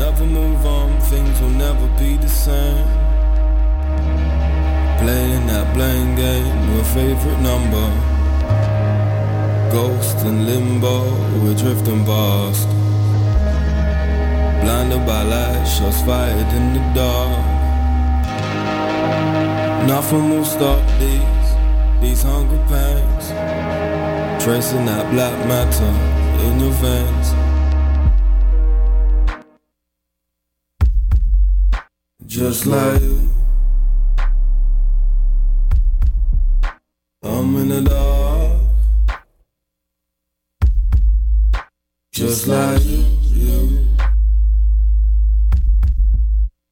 never move on, things will never be the same. Playing that blame game, your favorite number. Ghost in limbo, we're drifting past. Blinded by light, shots fired in the dark. Nothing will stop these, these hunger pangs. Tracing that black matter in your veins. Just like you. I'm in the dark. Just like you, you.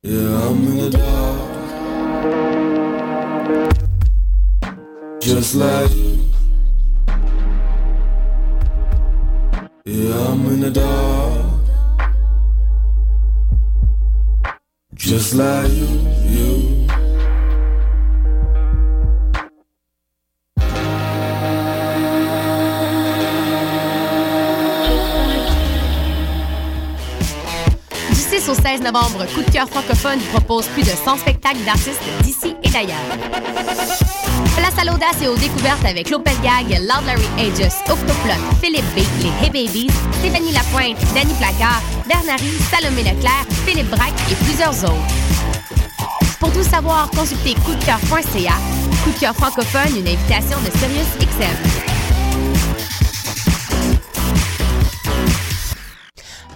Yeah, I'm in the dark. Just like you. Yeah, I'm in the dark. Just like you, you. Du 6 au 16 novembre, Coup de cœur francophone vous propose plus de 100 spectacles d'artistes d'ici et d'ailleurs. Place à l'audace et aux découvertes avec Lopez Gag, Loud Larry Aegis, Octoplot, Philippe B, les Hey Babies, Stéphanie Lapointe, Danny Placard, Bernary, Salomé Leclerc, Philippe Braque et plusieurs autres. Pour tout savoir, consultez coupdecoeur.ca. Coup de cœur francophone, une invitation de Sirius XM.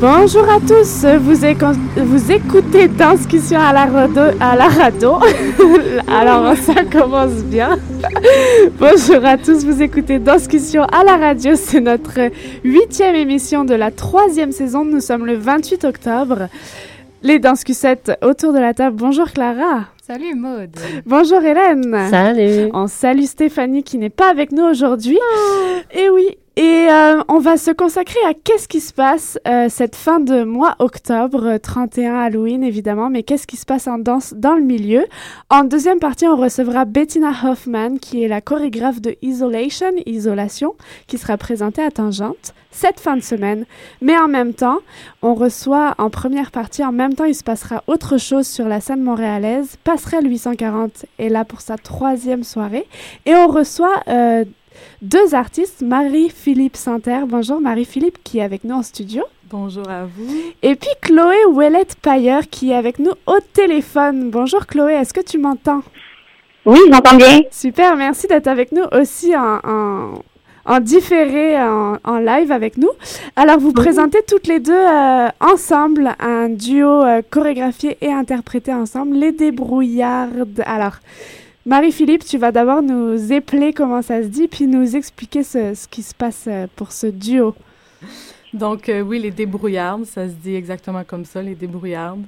Bonjour à tous, vous, éco- vous écoutez Danscussion à la radio. À la radio. Alors ça commence bien. Bonjour à tous, vous écoutez Danscussion à la radio. C'est notre huitième émission de la troisième saison. Nous sommes le 28 octobre. Les Danscussettes autour de la table. Bonjour Clara. Salut Maude. Bonjour Hélène. Salut. On salue Stéphanie qui n'est pas avec nous aujourd'hui. Et oui, et euh, on va se consacrer à qu'est-ce qui se passe euh, cette fin de mois octobre, euh, 31 Halloween évidemment, mais qu'est-ce qui se passe en danse dans le milieu? En deuxième partie, on recevra Bettina Hoffman, qui est la chorégraphe de Isolation, Isolation, qui sera présentée à Tangente cette fin de semaine. Mais en même temps, on reçoit en première partie, en même temps, il se passera autre chose sur la scène montréalaise. Passerelle 840 est là pour sa troisième soirée. Et on reçoit euh, deux artistes, Marie-Philippe Santerre. Bonjour Marie-Philippe qui est avec nous en studio. Bonjour à vous. Et puis Chloé Ouellette Pailleur qui est avec nous au téléphone. Bonjour Chloé, est-ce que tu m'entends? Oui, j'entends bien. Super, merci d'être avec nous aussi en, en, en différé en, en live avec nous. Alors, vous présentez toutes les deux euh, ensemble un duo euh, chorégraphié et interprété ensemble, Les Débrouillardes. Alors, Marie-Philippe, tu vas d'abord nous épeler comment ça se dit, puis nous expliquer ce, ce qui se passe euh, pour ce duo. Donc, euh, oui, les débrouillardes, ça se dit exactement comme ça, les débrouillardes.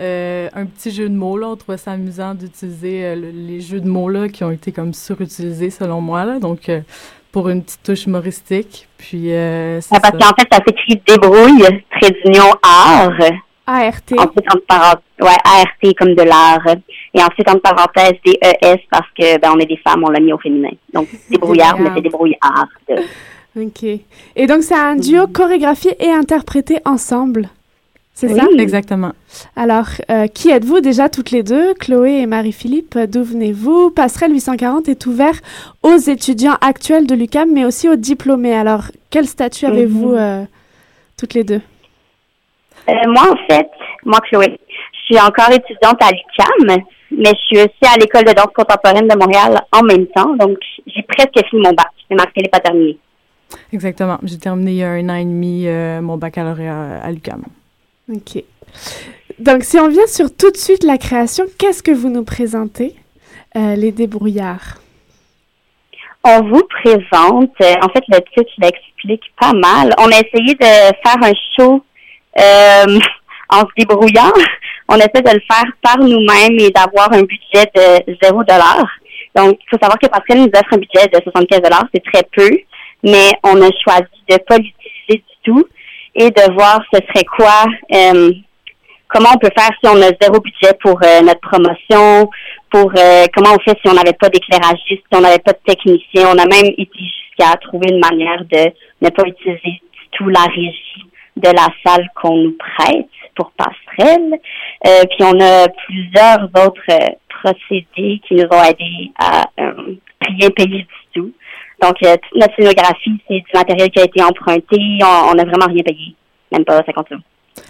Euh, un petit jeu de mots, là, on trouvait ça amusant d'utiliser euh, le- les jeux de mots, là, qui ont été comme surutilisés, selon moi, là. Donc, euh, pour une petite touche humoristique. Puis, euh, c'est Ah, parce ça. qu'en fait, ça s'écrit débrouille, trait d'union, art. ART. Ensuite, entre parenthèses, ouais, ART comme de l'art. Et ensuite, entre parenthèses, DES parce que, ben, on est des femmes, on l'a mis au féminin. Donc, débrouillard, mais c'est débrouillard. Ok. Et donc, c'est un duo chorégraphié et interprété ensemble. C'est ça? Oui. Exactement. Alors, euh, qui êtes-vous déjà toutes les deux, Chloé et Marie-Philippe? D'où venez-vous? Passerelle 840 est ouvert aux étudiants actuels de l'UCAM, mais aussi aux diplômés. Alors, quel statut Mhm. avez-vous euh, toutes les deux? Euh, moi, en fait, moi, Chloé, je suis encore étudiante à l'UQAM, mais je suis aussi à l'École de danse contemporaine de Montréal en même temps. Donc, j'ai presque fini mon bac. Mais Marc-Philippe pas terminé. Exactement. J'ai terminé il y a un an et demi euh, mon baccalauréat à l'UQAM. Ok. Donc, si on vient sur tout de suite la création, qu'est-ce que vous nous présentez? Euh, les débrouillards? On vous présente, euh, en fait, le titre l'explique pas mal. On a essayé de faire un show euh, en se débrouillant. On essaie de le faire par nous-mêmes et d'avoir un budget de zéro dollar. Donc, il faut savoir que Pascal nous offre un budget de 75 dollars, c'est très peu, mais on a choisi de pas l'utiliser du tout et de voir ce serait quoi, euh, comment on peut faire si on a zéro budget pour euh, notre promotion, pour euh, comment on fait si on n'avait pas d'éclairagiste, si on n'avait pas de technicien. On a même été jusqu'à trouver une manière de ne pas utiliser du tout la régie de la salle qu'on nous prête pour passerelle. Euh, puis on a plusieurs autres euh, procédés qui nous ont aidés à euh, rien payer du tout. Donc, euh, toute notre scénographie, c'est du matériel qui a été emprunté. On, on a vraiment rien payé. Même pas 50 euros.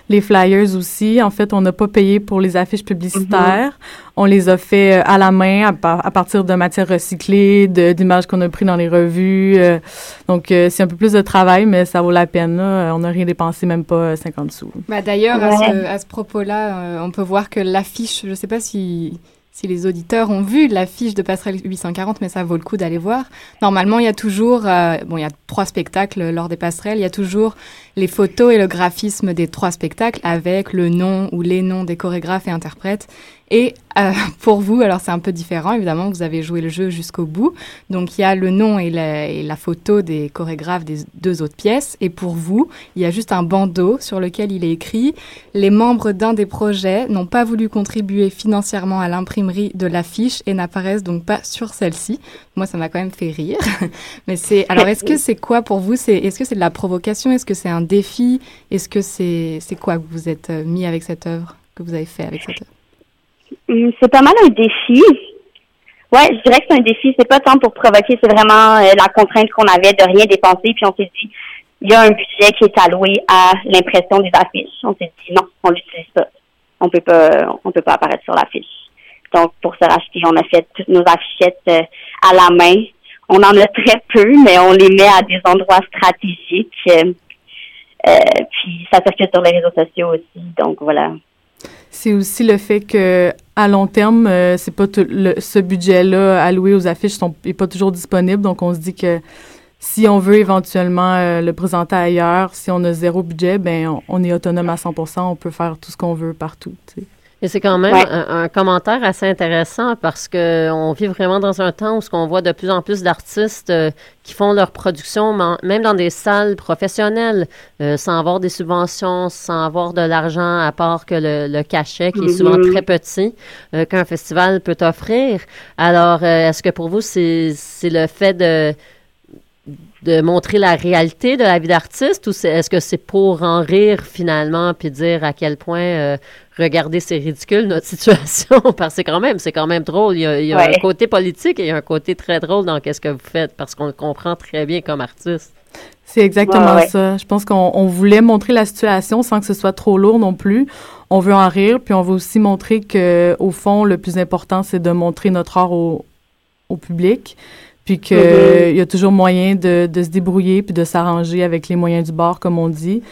Les flyers aussi, en fait, on n'a pas payé pour les affiches publicitaires. On les a fait euh, à la main à, par- à partir de matières recyclées, de- d'images qu'on a prises dans les revues. euh, donc, euh, c'est un peu plus de travail, mais ça vaut la peine. là. On n'a rien dépensé, même pas euh, 50 sous. Bah, D'ailleurs, à ce, à ce propos-là, euh, on peut voir que l'affiche, je ne sais pas si, si les auditeurs ont vu l'affiche de Passerelle 840, mais ça vaut le coup d'aller voir. Normalement, il y a toujours, euh, bon, il y a trois spectacles lors des passerelles, il y a toujours les photos et le graphisme des trois spectacles avec le nom ou les noms des chorégraphes et interprètes. Et euh, pour vous, alors c'est un peu différent, évidemment, vous avez joué le jeu jusqu'au bout. Donc il y a le nom et la, photo des chorégraphes des deux autres pièces. Et pour vous, il y a juste un bandeau sur lequel il est écrit Les membres d'un des projets n'ont pas voulu contribuer financièrement à l'imprimerie de l'affiche et n'apparaissent donc pas sur celle-ci. Moi, ça m'a quand même fait rire. Mais c'est alors est-ce que c'est quoi pour vous? Est-ce que c'est de la provocation? Est-ce que c'est un défi? Est-ce que c'est c'est quoi que vous êtes euh, mis avec cette œuvre que vous avez fait avec cette œuvre? C'est pas mal un défi. Ouais, je dirais que c'est un défi. C'est pas tant pour provoquer, c'est vraiment euh, la contrainte qu'on avait de rien dépenser. Puis on s'est dit, il y a un budget qui est alloué à l'impression des affiches. On s'est dit non, on l'utilise pas. On peut pas, on peut pas apparaître sur l'affiche. Donc pour se racheter, on a fait toutes nos affichettes euh, à la main. On en a très peu, mais on les met à des endroits stratégiques. Euh, euh, puis ça circule sur les réseaux sociaux aussi. Donc voilà. C'est aussi le fait que à long terme, euh, c'est pas tout le, ce budget-là alloué aux affiches sont, est pas toujours disponible. Donc, on se dit que si on veut éventuellement euh, le présenter ailleurs, si on a zéro budget, ben on, est autonome à 100%, on peut faire tout ce qu'on veut partout. Et c'est quand même Ouais. un, un commentaire assez intéressant parce que on vit vraiment dans un temps où ce qu'on voit de plus en plus d'artistes euh, qui font leur production, même dans des salles professionnelles, euh, sans avoir des subventions, sans avoir de l'argent à part que le, le cachet qui est souvent Mhm. très petit euh, qu'un festival peut offrir. Alors, est-ce que pour vous c'est le fait de de montrer la réalité de la vie d'artiste ou c'est, est-ce que c'est pour en rire finalement puis dire à quel point euh, regardez c'est ridicule notre situation? Parce que c'est quand même c'est quand même drôle il y a, il y a Ouais. un côté politique et il y a un côté très drôle dans qu'est-ce que vous faites parce qu'on le comprend très bien comme artiste C'est exactement Ouais, ouais. ça. Je pense qu'on on voulait montrer la situation sans que ce soit trop lourd non plus. On veut en rire, puis on veut aussi montrer que, au fond, le plus important, c'est de montrer notre art au, au public. Puis qu'il mm-hmm. y a toujours moyen de, de se débrouiller puis de s'arranger avec les moyens du bord, comme on dit,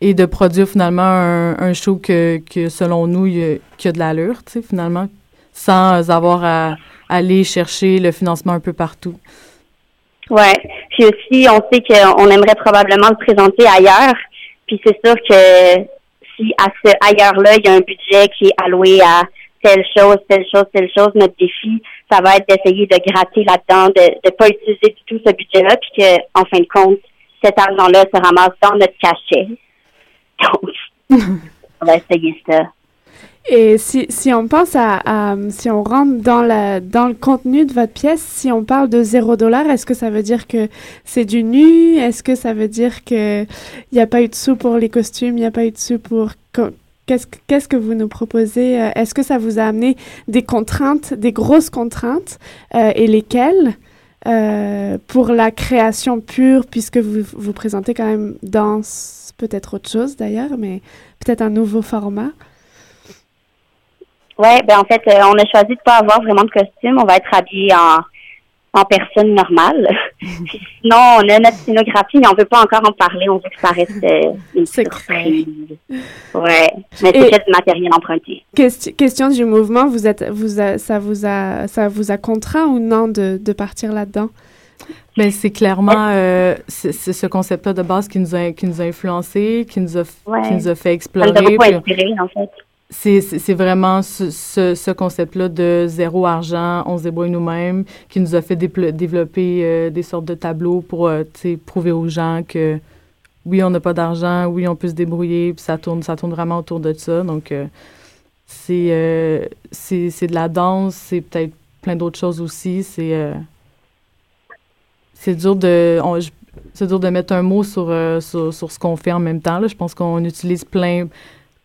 et de produire finalement un, un show que, que, selon nous, y a, qui a de l'allure, tu sais, finalement, sans avoir à, aller chercher le financement un peu partout. Ouais. Puis aussi, on sait qu'on aimerait probablement le présenter ailleurs. Puis c'est sûr que si à ce ailleurs-là, il y a un budget qui est alloué à telle chose, telle chose, telle chose, notre défi, ça va être d'essayer de gratter là-dedans, de ne pas utiliser du tout ce budget-là, puis qu'en en fin de compte, cet argent-là se ramasse dans notre cachet. Donc, on va essayer ça. Et si, si on pense à, si on rentre dans, la, dans le contenu de votre pièce, si on parle de zéro dollar, est-ce que ça veut dire que c'est du nu? Est-ce que ça veut dire qu'il n'y a pas eu de sous pour les costumes, il n'y a pas eu de sous pour... Qu'est-ce, que vous nous proposez? Euh, est-ce que ça vous a amené des contraintes, des grosses contraintes, euh, et lesquelles? Euh, pour la création pure, puisque vous vous présentez quand même dans peut-être autre chose d'ailleurs, mais peut-être un nouveau format? Ouais, ben en fait, on a choisi de pas avoir vraiment de costume. On va être habillé en, en personne normale. sinon, on a notre scénographie, mais on veut pas encore en parler. On veut que ça reste euh, une surprise. Ouais, mais c'est du matériel emprunté. question du mouvement, vous êtes, vous ça vous a, ça vous a contraint ou non de, de partir là-dedans? Mais c'est clairement euh, c'est ce concept-là de base qui nous a qui nous a influencé, qui nous a qui nous a fait explorer. Ça nous a beaucoup inspiré en fait c'est vraiment ce, ce, concept-là de zéro argent, on se débrouille nous-mêmes, qui nous a fait développer euh, des sortes de tableaux pour euh, prouver aux gens que oui, on n'a pas d'argent, oui, on peut se débrouiller, puis ça tourne, ça tourne vraiment autour de ça. Donc, euh, c'est de la danse, c'est peut-être plein d'autres choses aussi. C'est c'est dur de c'est dur de mettre un mot sur, sur, sur ce qu'on fait en même temps. Là. Je pense qu'on utilise plein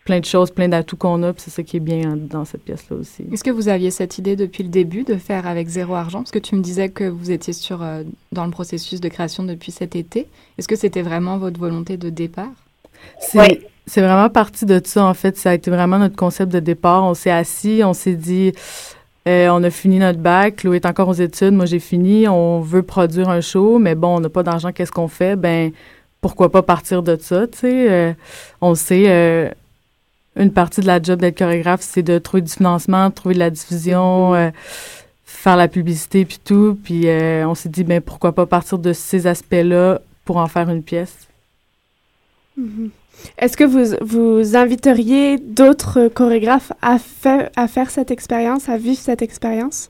plein de choses, plein d'atouts qu'on a, puis c'est ça qui est bien dans cette pièce-là aussi. Est-ce que vous aviez cette idée depuis le début de faire avec zéro argent? Parce que tu me disais que vous étiez sur, euh, dans le processus de création depuis cet été. Est-ce que c'était vraiment votre volonté de départ? C'est, c'est vraiment parti de ça, en fait. Ça a été vraiment notre concept de départ. On s'est assis, on s'est dit, euh, on a fini notre bac, Chloé est encore aux études, moi j'ai fini, on veut produire un show, mais bon, on n'a pas d'argent, qu'est-ce qu'on fait? Ben, pourquoi pas partir de ça, tu sais? Euh, on sait une partie de la job d'être chorégraphe, c'est de trouver du financement, trouver de la diffusion, mm-hmm. euh, faire la publicité puis tout. Puis euh, on s'est dit, ben pourquoi pas partir de ces aspects-là pour en faire une pièce. Mm-hmm. Est-ce que vous, vous inviteriez d'autres chorégraphes à, à faire cette expérience, à vivre cette expérience?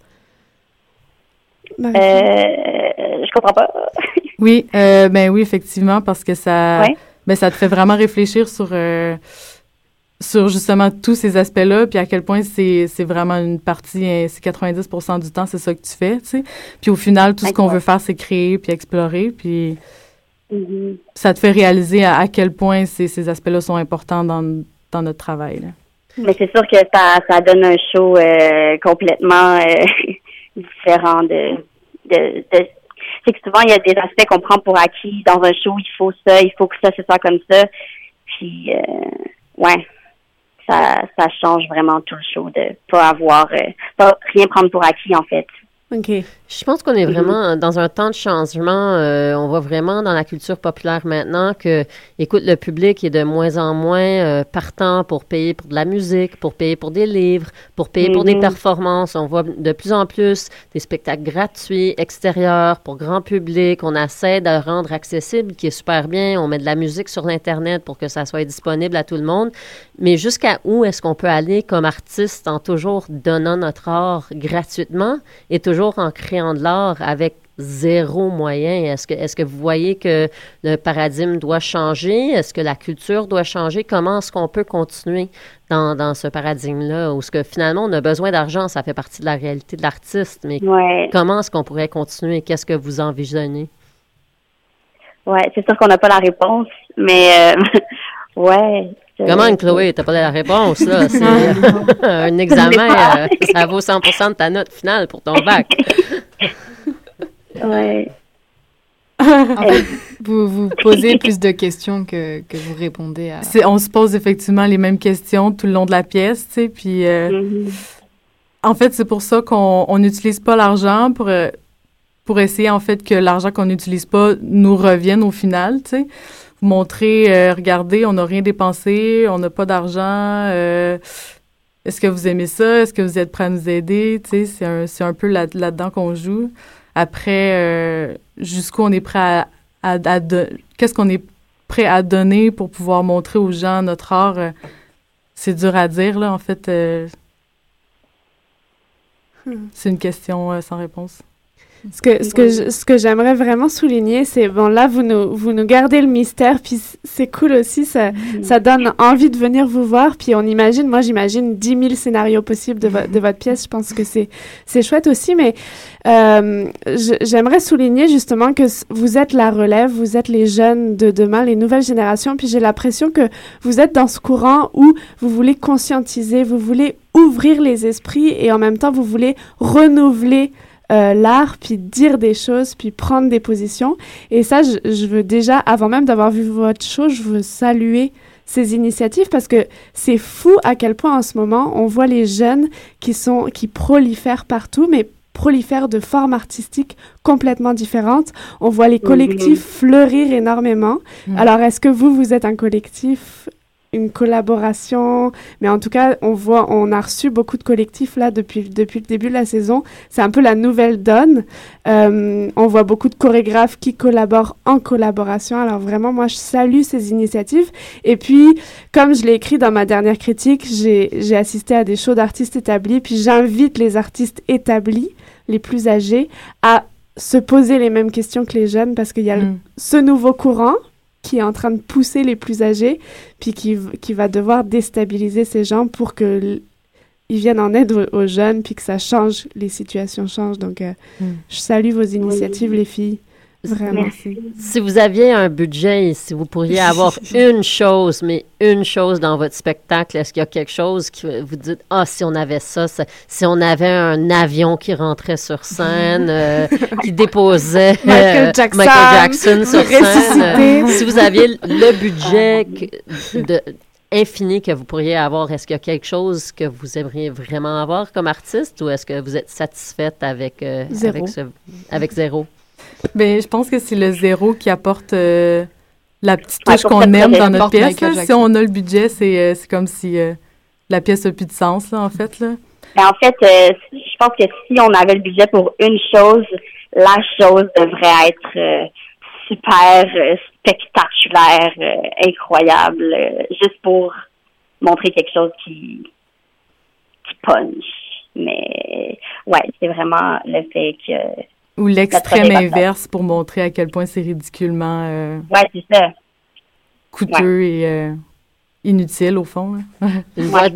Euh, je comprends pas. oui, euh, ben oui, effectivement, parce que ça, ben, ça te fait vraiment réfléchir sur sur justement tous ces aspects-là, puis à quel point c'est, vraiment une partie, hein, c'est 90% du temps, c'est ça que tu fais, tu sais. Puis au final, tout ce qu'on veut faire, c'est créer puis explorer, puis mm-hmm. ça te fait réaliser à, quel point ces, ces aspects-là sont importants dans, dans notre travail. Mais c'est sûr que ça, ça donne un show euh, complètement euh, différent de... de, c'est que souvent, il y a des aspects qu'on prend pour acquis. Dans un show, il faut ça, il faut que ça, se soit comme ça. Puis, euh, ouais ça, ça change vraiment tout le show de pas avoir, euh, pas rien prendre pour acquis en fait. OK. Je pense qu'on est mhm. vraiment dans un temps de changement. Euh, on voit vraiment dans la culture populaire maintenant que, écoute, le public est de moins en moins euh, partant pour payer pour de la musique, pour payer pour des livres, pour payer pour des mhm. performances. On voit de plus en plus des spectacles gratuits, extérieurs, pour grand public. On essaie de rendre accessible, qui est super bien. On met de la musique sur l'Internet pour que ça soit disponible à tout le monde. Mais jusqu'à où est-ce qu'on peut aller comme artiste en toujours donnant notre art gratuitement et toujours en créant de l'art avec zéro moyen. Est-ce que, est que vous voyez que le paradigme doit changer? Est-ce que la culture doit changer? Comment est-ce qu'on peut continuer dans, ce paradigme-là? Ou est-ce que finalement, on a besoin d'argent? Ça fait partie de la réalité de l'artiste. Mais comment est-ce qu'on pourrait continuer? Qu'est-ce que vous envisagez? Oui, c'est sûr qu'on n'a pas la réponse, mais euh, ouais, Comment, Chloé? T'as pas la réponse, là. C'est un examen, euh, ça vaut 100 de ta note finale pour ton bac. ouais. vous vous posez plus de questions que, que vous répondez à. On se pose effectivement les mêmes questions tout le long de la pièce, tu sais, puis euh, mm-hmm. en fait, c'est pour ça qu'on n'utilise pas l'argent pour... Euh, pour essayer en fait que l'argent qu'on n'utilise pas nous revienne au final, tu sais. Montrer, euh, regardez, on n'a rien dépensé, on n'a pas d'argent. Euh, est-ce que vous aimez ça? Est-ce que vous êtes prêt à nous aider? Tu sais, c'est un, c'est un peu là, là-dedans qu'on joue. Après, euh, jusqu'où on est prêt à, à, à qu'est-ce qu'on est prêt à donner pour pouvoir montrer aux gens notre art? C'est dur à dire, là, en fait. Hmm. c'est une question sans réponse. Ce que, ce que, je- ce que j'aimerais vraiment souligner, c'est, bon, là, vous nous, vous nous gardez le mystère, puis c'est cool aussi, ça, ça donne envie de venir vous voir, puis on imagine, moi, j'imagine 10 000 scénarios possibles de, vo- de votre pièce, je pense que c'est, c'est chouette aussi, mais euh, j'aimerais souligner justement que vous êtes la relève, vous êtes les jeunes de demain, les nouvelles générations, puis j'ai l'impression que vous êtes dans ce courant où vous voulez conscientiser, vous voulez ouvrir les esprits, et en même temps, vous voulez renouveler euh, l'art, puis dire des choses, puis prendre des positions. Et ça, je, je veux déjà, avant même d'avoir vu votre show, je veux saluer ces initiatives parce que c'est fou à quel point en ce moment on voit les jeunes qui sont qui prolifèrent partout, mais prolifèrent de formes artistiques complètement différentes. On voit les collectifs fleurir énormément. Mhm. Alors, est-ce que vous, vous êtes un collectif une collaboration, mais en tout cas, on voit, on a reçu beaucoup de collectifs là depuis, depuis le début de la saison. C'est un peu la nouvelle donne. Euh, on voit beaucoup de chorégraphes qui collaborent en collaboration. Alors vraiment, moi, je salue ces initiatives. Et puis, comme je l'ai écrit dans ma dernière critique, j'ai j'ai assisté à des shows d'artistes établis, puis j'invite les artistes établis, les plus âgés, à se poser les mêmes questions que les jeunes parce qu'il y a le- Mm. ce nouveau courant qui est en train de pousser les plus âgés, puis qui, qui va devoir déstabiliser ces gens pour que ils viennent en aide aux, aux jeunes, puis que ça change, les situations changent. Donc, euh, Mm. je salue vos initiatives, les filles. Vraiment. Merci. Si vous aviez un budget et si vous pourriez avoir une chose, mais une chose dans votre spectacle, est-ce qu'il y a quelque chose que vous dites, ah, si on avait ça, ça- si on avait un avion qui rentrait sur scène, euh, qui déposait Michael euh, Jackson, Michael Jackson sur scène, euh, si vous aviez le budget que- de, infini que vous pourriez avoir, est-ce qu'il y a quelque chose que vous aimeriez vraiment avoir comme artiste ou est-ce que vous êtes satisfaite avec, euh, Zéro. avec, ce, avec zéro? Ben, je pense que c'est le zéro qui apporte euh, la petite touche qu'on aime dans notre pièce. Là. Si on a le budget, c'est euh, comme si euh, la pièce n'a plus de sens, là, en fait. Là. Mais en fait, je pense que si on avait le budget pour une chose, la chose devrait être super spectaculaire, incroyable, juste pour montrer quelque chose qui, qui punch. Mais ouais, c'est vraiment le fait que Ou l'extrême inverse pour montrer à quel point c'est ridiculement euh, ouais, c'est ça. coûteux et euh, inutile, au fond. là. Une, Ouais,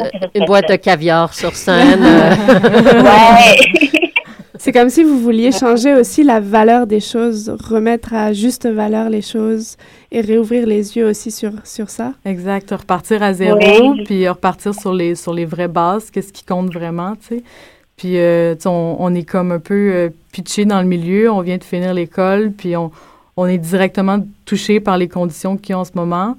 boîte, une de caviar sur scène. euh, Ouais. C'est comme si vous vouliez changer aussi la valeur des choses, remettre à juste valeur les choses et réouvrir les yeux aussi sur, sur ça. Exact. Repartir à zéro, Oui. puis repartir sur les, sur les vraies bases, qu'est-ce qui compte vraiment, tu sais. Puis, euh, on, on est comme un peu euh, pitché dans le milieu, on vient de finir l'école, puis on, on est directement touché par les conditions qu'il y a en ce moment,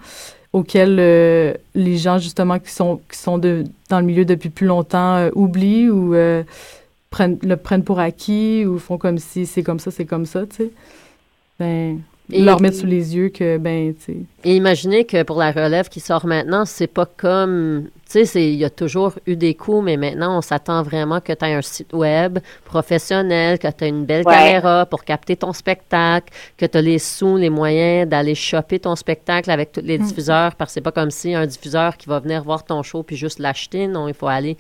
auxquelles euh, les gens, justement, qui sont, qui sont de, dans le milieu depuis plus longtemps euh, oublient ou prennent, le prennent pour acquis ou font comme si c'est comme ça, c'est comme ça, tu sais. Ben, Et- leur mettre sous les yeux que, ben, tu sais, Et imaginez que pour la relève qui sort maintenant, c'est pas comme. Tu sais, c'est- il y a toujours eu des coups, mais maintenant, on s'attend vraiment que tu aies un site web professionnel, que tu as une belle Ouais. caméra pour capter ton spectacle, que tu as les sous, les moyens d'aller choper ton spectacle avec tous les diffuseurs, parce que c'est pas comme si un diffuseur qui va venir voir ton show puis juste l'acheter. Non, il faut aller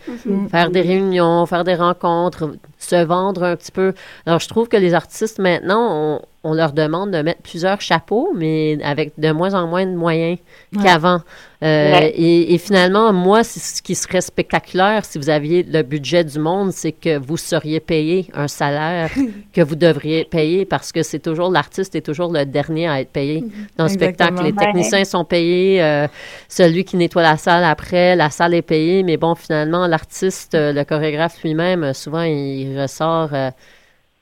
faire des réunions, faire des rencontres, se vendre un petit peu. Alors, je trouve que les artistes, maintenant, on, on leur demande de mettre plusieurs chapeaux, mais avec de moins en moins de moyens Ouais. qu'avant. Euh, Ouais. et, et finalement, moi, ce qui serait spectaculaire si vous aviez le budget du monde, c'est que vous seriez payé un salaire que vous devriez payer parce que c'est toujours l'artiste est toujours le dernier à être payé dans le spectacle. Les Ouais. techniciens sont payés, euh, celui qui nettoie la salle après, la salle est payée, mais bon, finalement, l'artiste, euh, le chorégraphe lui-même, souvent, il ressort euh,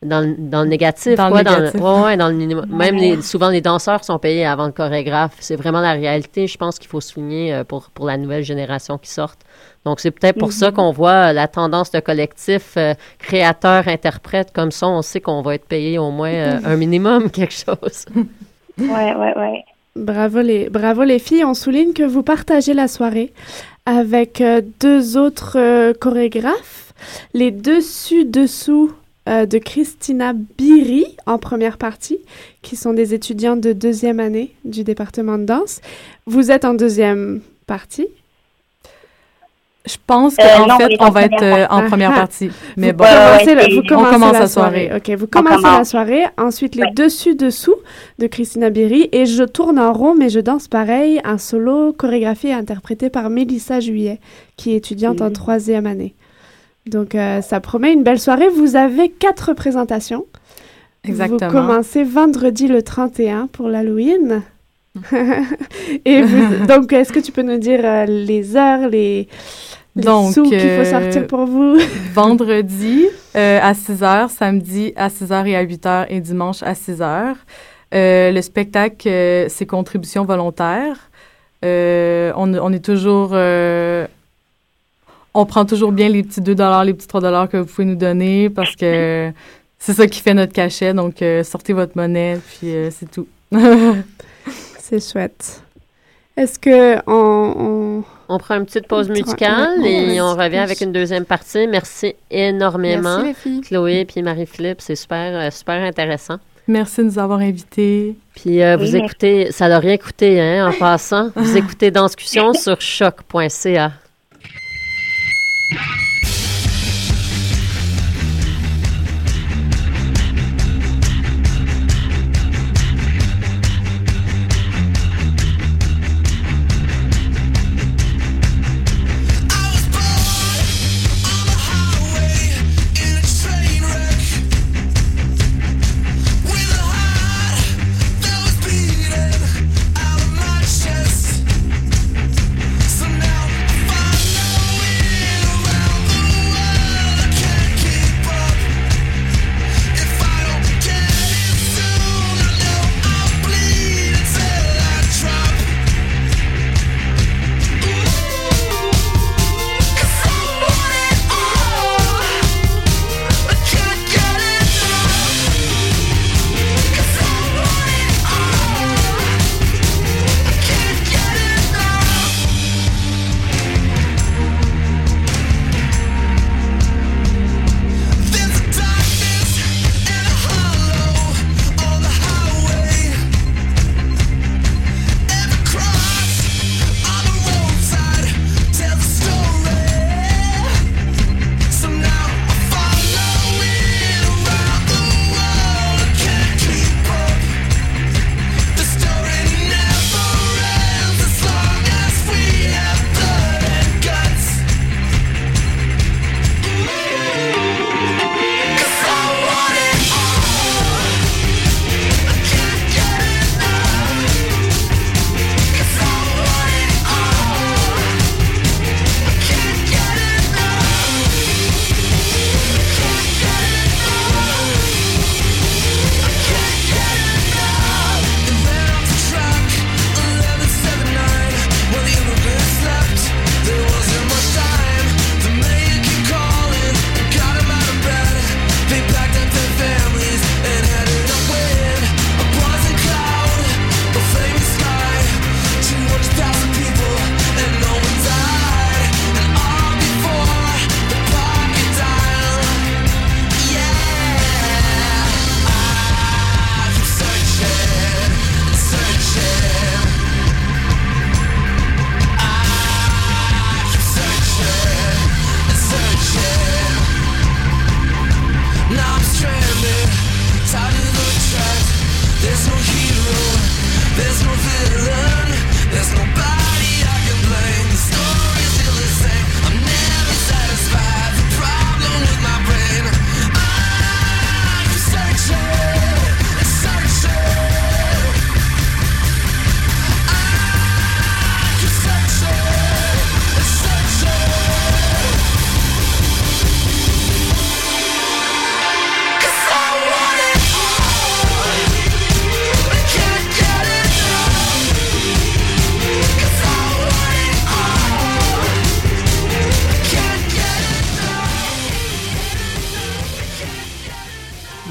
dans, le- dans le négatif, Dans le quoi, dans négatif. ouais, dans le minimum. Même les, souvent les danseurs sont payés avant le chorégraphe. C'est vraiment la réalité, je pense qu'il faut souligner euh, pour, pour la nouvelle génération qui sortent. Donc c'est peut-être pour ça Mhm. qu'on voit euh, la tendance de collectif euh, créateur interprète comme ça, on sait qu'on va être payé au moins euh, un minimum quelque chose. Ouais, ouais, ouais. Bravo les, bravo les filles. On souligne que vous partagez la soirée avec euh, deux autres euh, chorégraphes. Les dessus-dessous euh, de Christina Biri en première partie, qui sont des étudiantes de deuxième année du département de danse. Vous êtes en deuxième partie. Je pense Euh, qu'en non, on fait, on va être euh, en première Ah. partie. Mais vous bon, commencez, la, vous on commencez commence la soirée. soirée. Ok, vous On commencez la commence. soirée. Ensuite, les Ouais. dessus-dessous de Christina Biri. Et je tourne en rond, mais je danse pareil, un solo chorégraphié et interprété par Mélissa Juillet, qui est étudiante en Mhm. troisième année. Donc, euh, ça promet une belle soirée. Vous avez quatre représentations. exactement. Vous commencez vendredi le 31 pour l'Halloween. et vous- donc, est-ce que tu peux nous dire euh, les heures, les, les Donc, sous qu'il faut euh, sortir pour vous? vendredi euh, à 6 h, samedi à 6 h et à 8 h et dimanche à 6 h. Euh, le spectacle, c'est contribution volontaire. On, on est toujours. On prend toujours bien les petits 2 les petits 3 que vous pouvez nous donner parce que c'est ça qui fait notre cachet. Donc, euh, sortez votre monnaie, puis euh, c'est tout. C'est chouette. Est-ce que on, on- On prend une petite pause musicale ouais, et on revient avec une deuxième partie. Merci énormément. Merci les filles. Chloé puis Marie-Philippe, c'est super, euh, super intéressant. Merci de nous avoir invités. Puis euh, vous Oui, écoutez, ça n'a rien coûté hein, en passant. Vous écoutez Danscussion sur choc.ca. Yeah.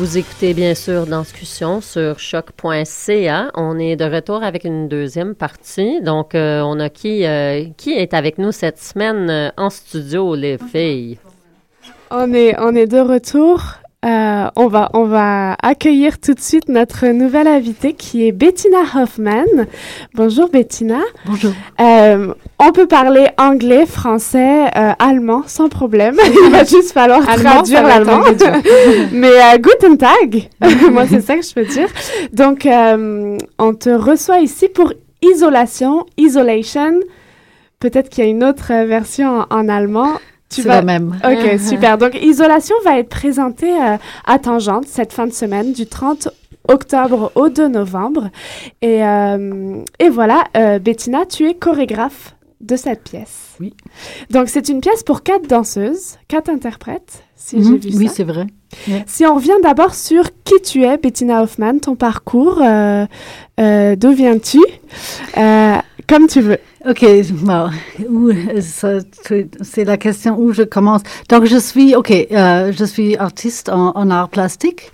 Vous écoutez bien sûr Danscussion sur choc.ca. On est de retour avec une deuxième partie. Donc, euh, on a qui, euh, qui est avec nous cette semaine euh, en studio, les filles? On est, on est de retour. Euh, on, va, on va accueillir tout de suite notre nouvelle invitée qui est Bettina Hoffman. Bonjour Bettina. Bonjour. Euh, on peut parler anglais, français, euh, allemand sans problème. Il va juste falloir Allemand, traduire l'allemand. Mais guten Tag, moi c'est ça que je peux dire. Donc on te reçoit ici pour isolation, isolation. Peut-être qu'il y a une autre version en, en allemand. Tu C'est vas- la même. Ok, super. Donc, Isolation va être présentée euh, à Tangente cette fin de semaine, du 30 octobre au 2 novembre. Et, euh, et voilà, euh, Bettina, tu es chorégraphe de cette pièce. Oui. Donc, c'est une pièce pour quatre danseuses, quatre interprètes, si j'ai Mhm, vu oui, ça. c'est vrai. Yeah. Si on revient d'abord sur qui tu es, Bettina Hoffman, ton parcours, euh, euh, d'où viens-tu? Euh, Comme tu veux. Ok, bon, c'est la question où je commence. Donc, je suis, ok, euh, je suis artiste en, art plastique.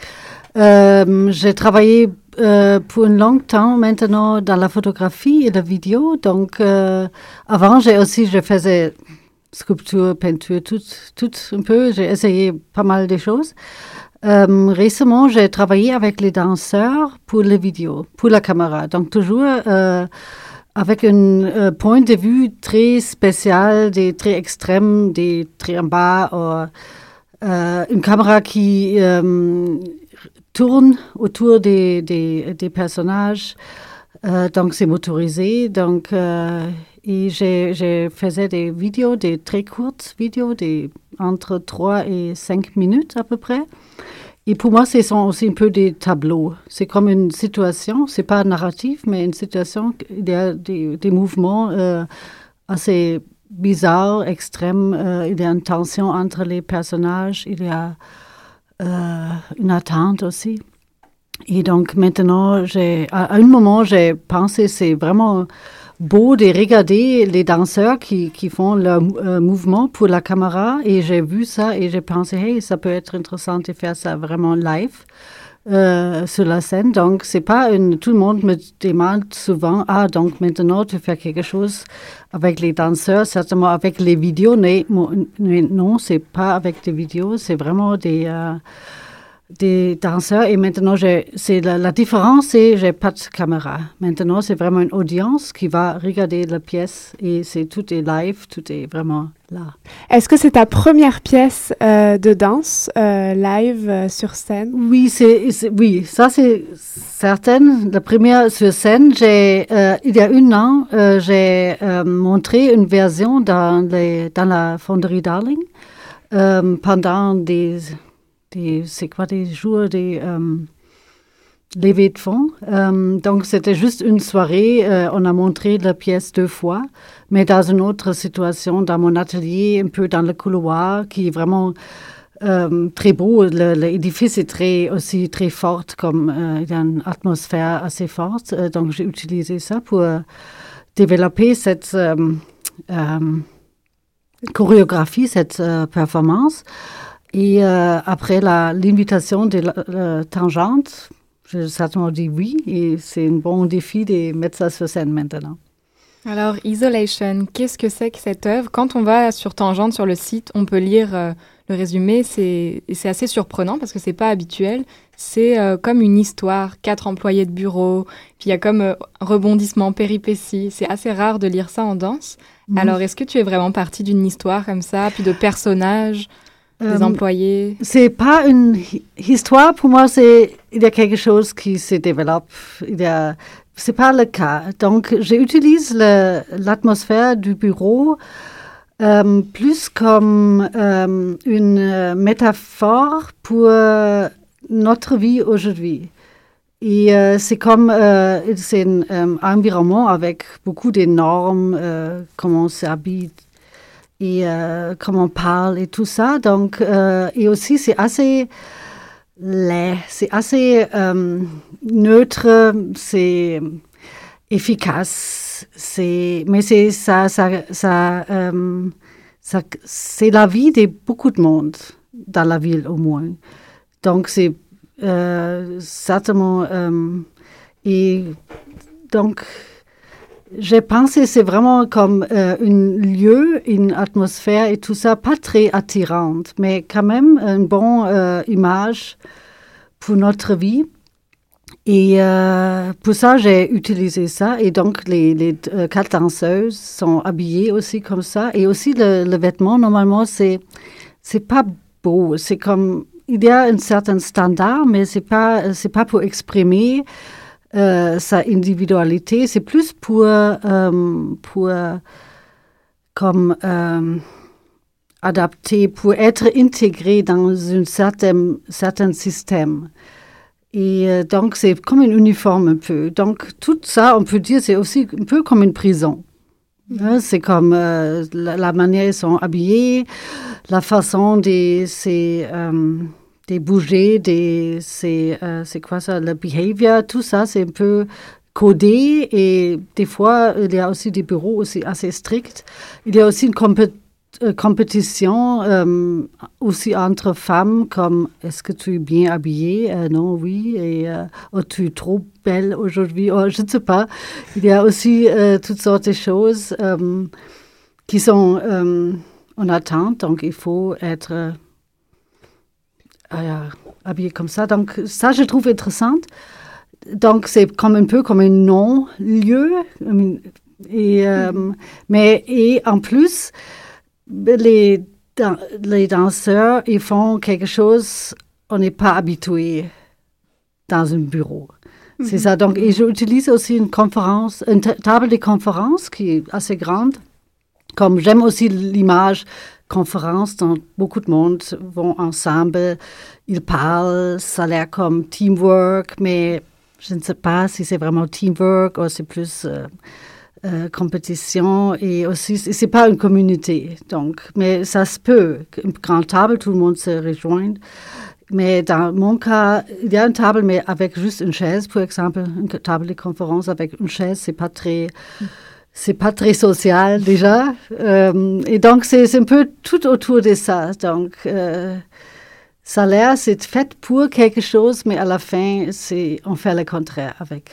Euh, j'ai travaillé euh, pour un long temps maintenant dans la photographie et la vidéo. Donc, avant, aussi, je faisais sculpture, peinture, tout, tout un peu. J'ai essayé pas mal de choses. Récemment, j'ai travaillé avec les danseurs pour les vidéos, pour la caméra. Donc, toujours avec un euh, point de vue très spécial, des très extrêmes, des très en bas, ou, euh, une caméra qui euh, tourne autour des, personnages. Euh, donc, c'est motorisé. Donc, euh, et j'ai faisais des vidéos, des très courtes vidéos, entre 3 et 5 minutes à peu près. Et pour moi, ce sont aussi un peu des tableaux. C'est comme une situation, c'est pas narratif, mais une situation, il y a des, mouvements euh, assez bizarres, extrêmes. euh, il y a une tension entre les personnages, il y a euh, une attente aussi. Et donc maintenant, j'ai, à un moment, j'ai pensé, c'est vraiment beau de regarder les danseurs qui, qui font leur euh, mouvement pour la caméra. Et j'ai vu ça et j'ai pensé, hey, ça peut être intéressant de faire ça vraiment live. euh, sur la scène. Donc, c'est pas une. Tout le monde me demande souvent Ah, donc maintenant tu fais quelque chose avec les danseurs, certainement avec les vidéos. Mais, non, c'est pas avec des vidéos, c'est vraiment des. euh, des danseurs. Et maintenant c'est la, la différence c'est j'ai pas de caméra. Maintenant c'est vraiment une audience qui va regarder la pièce et c'est tout est live tout est vraiment là. Est-ce que c'est ta première pièce euh, de danse euh, live euh, sur scène? Oui, c'est, oui, ça c'est certain. La première sur scène, j'ai, il y a un an, j'ai montré une version dans, les, dans la fonderie Darling pendant des, c'est quoi, des jours, des euh, levées de fonds. Euh, donc c'était juste une soirée. euh, on a montré la pièce deux fois, mais dans une autre situation, dans mon atelier, un peu dans le couloir, qui est vraiment très beau. L'édifice est très, aussi très fort, comme euh, il y a une atmosphère assez forte. Euh, donc, j'ai utilisé ça pour euh, développer cette chorégraphie, cette performance. Et euh, après l'invitation de la, la tangente, j'ai certainement dit oui. Et c'est un bon défi de mettre ça sur scène maintenant. Alors, Isolation, qu'est-ce que c'est que cette œuvre? Quand on va sur Tangente, sur le site, on peut lire euh, le résumé. C'est assez surprenant parce que c'est pas habituel. C'est euh, comme une histoire, quatre employés de bureau, puis il y a comme euh, rebondissement, péripéties. C'est assez rare de lire ça en danse. Mhm. Alors, est-ce que tu es vraiment partie d'une histoire comme ça, puis de personnages, des Euh, employés C'est pas une hi- histoire pour moi, c'est il y a quelque chose qui se développe. Il y a c'est pas le cas. Donc j'utilise l'atmosphère du bureau euh, plus comme euh, une métaphore pour notre vie aujourd'hui. Et euh, c'est comme c'est un environnement avec beaucoup de normes, comment on s'habite et euh, comment on parle et tout ça. Donc, euh, et aussi, c'est assez laid, c'est assez euh, neutre, c'est efficace, c'est, mais c'est ça, ça, ça, c'est la vie de beaucoup de monde dans la ville au moins. Donc, c'est certainement. et donc, j'ai pensé c'est vraiment comme euh, un lieu, une atmosphère et tout ça, pas très attirante, mais quand même une bonne euh, image pour notre vie. Et euh, pour ça, j'ai utilisé ça. Et donc, les, les quatre danseuses sont habillées aussi comme ça. Et aussi, le, le vêtement, normalement, c'est c'est pas beau. C'est comme il y a un certain standard, mais c'est pas c'est pas pour exprimer euh, sa individualité. C'est plus pour euh, pour comme euh, adapter, pour être intégré dans un certain certain système. Et euh, donc, c'est comme un uniforme un peu. Donc, tout ça, on peut dire, c'est aussi un peu comme une prison. Hein, c'est comme euh, la, la manière ils sont habillés, la façon des, c'est, euh, des bouger, des, c'est, euh, c'est quoi ça, le behavior, tout ça, c'est un peu codé et des fois, il y a aussi des bureaux aussi assez stricts. Il y a aussi une euh, compétition euh, aussi entre femmes comme est-ce que tu es bien habillée? Non, oui. Euh, oh, tu es trop belle aujourd'hui? Oh, Je ne sais pas. Il y a aussi toutes sortes de choses qui sont en attente. Donc, il faut être euh, euh, habillé comme ça. Donc, ça, je trouve intéressant. Donc, c'est comme un peu comme un non-lieu. Et, euh, Mais, et en plus, les, les danseurs, ils font quelque chose, on n'est pas habitué dans un bureau. C'est Mhm. ça. Donc, et j'utilise aussi une conférence, une ta- table de conférence qui est assez grande. Comme j'aime aussi l'image conférence, dont beaucoup de monde vont ensemble, ils parlent, ça a l'air comme teamwork, mais je ne sais pas si c'est vraiment teamwork ou c'est plus euh, euh, compétition. Et aussi c'est pas une communauté donc. Mais ça se peut une grande table tout le monde se rejoint mais dans mon cas il y a une table mais avec juste une chaise par exemple une table de conférence avec une chaise c'est pas très c'est pas très social déjà. Euh, et donc c'est c'est un peu tout autour de ça. Donc euh, ça a l'air c'est fait pour quelque chose mais à la fin c'est on fait le contraire avec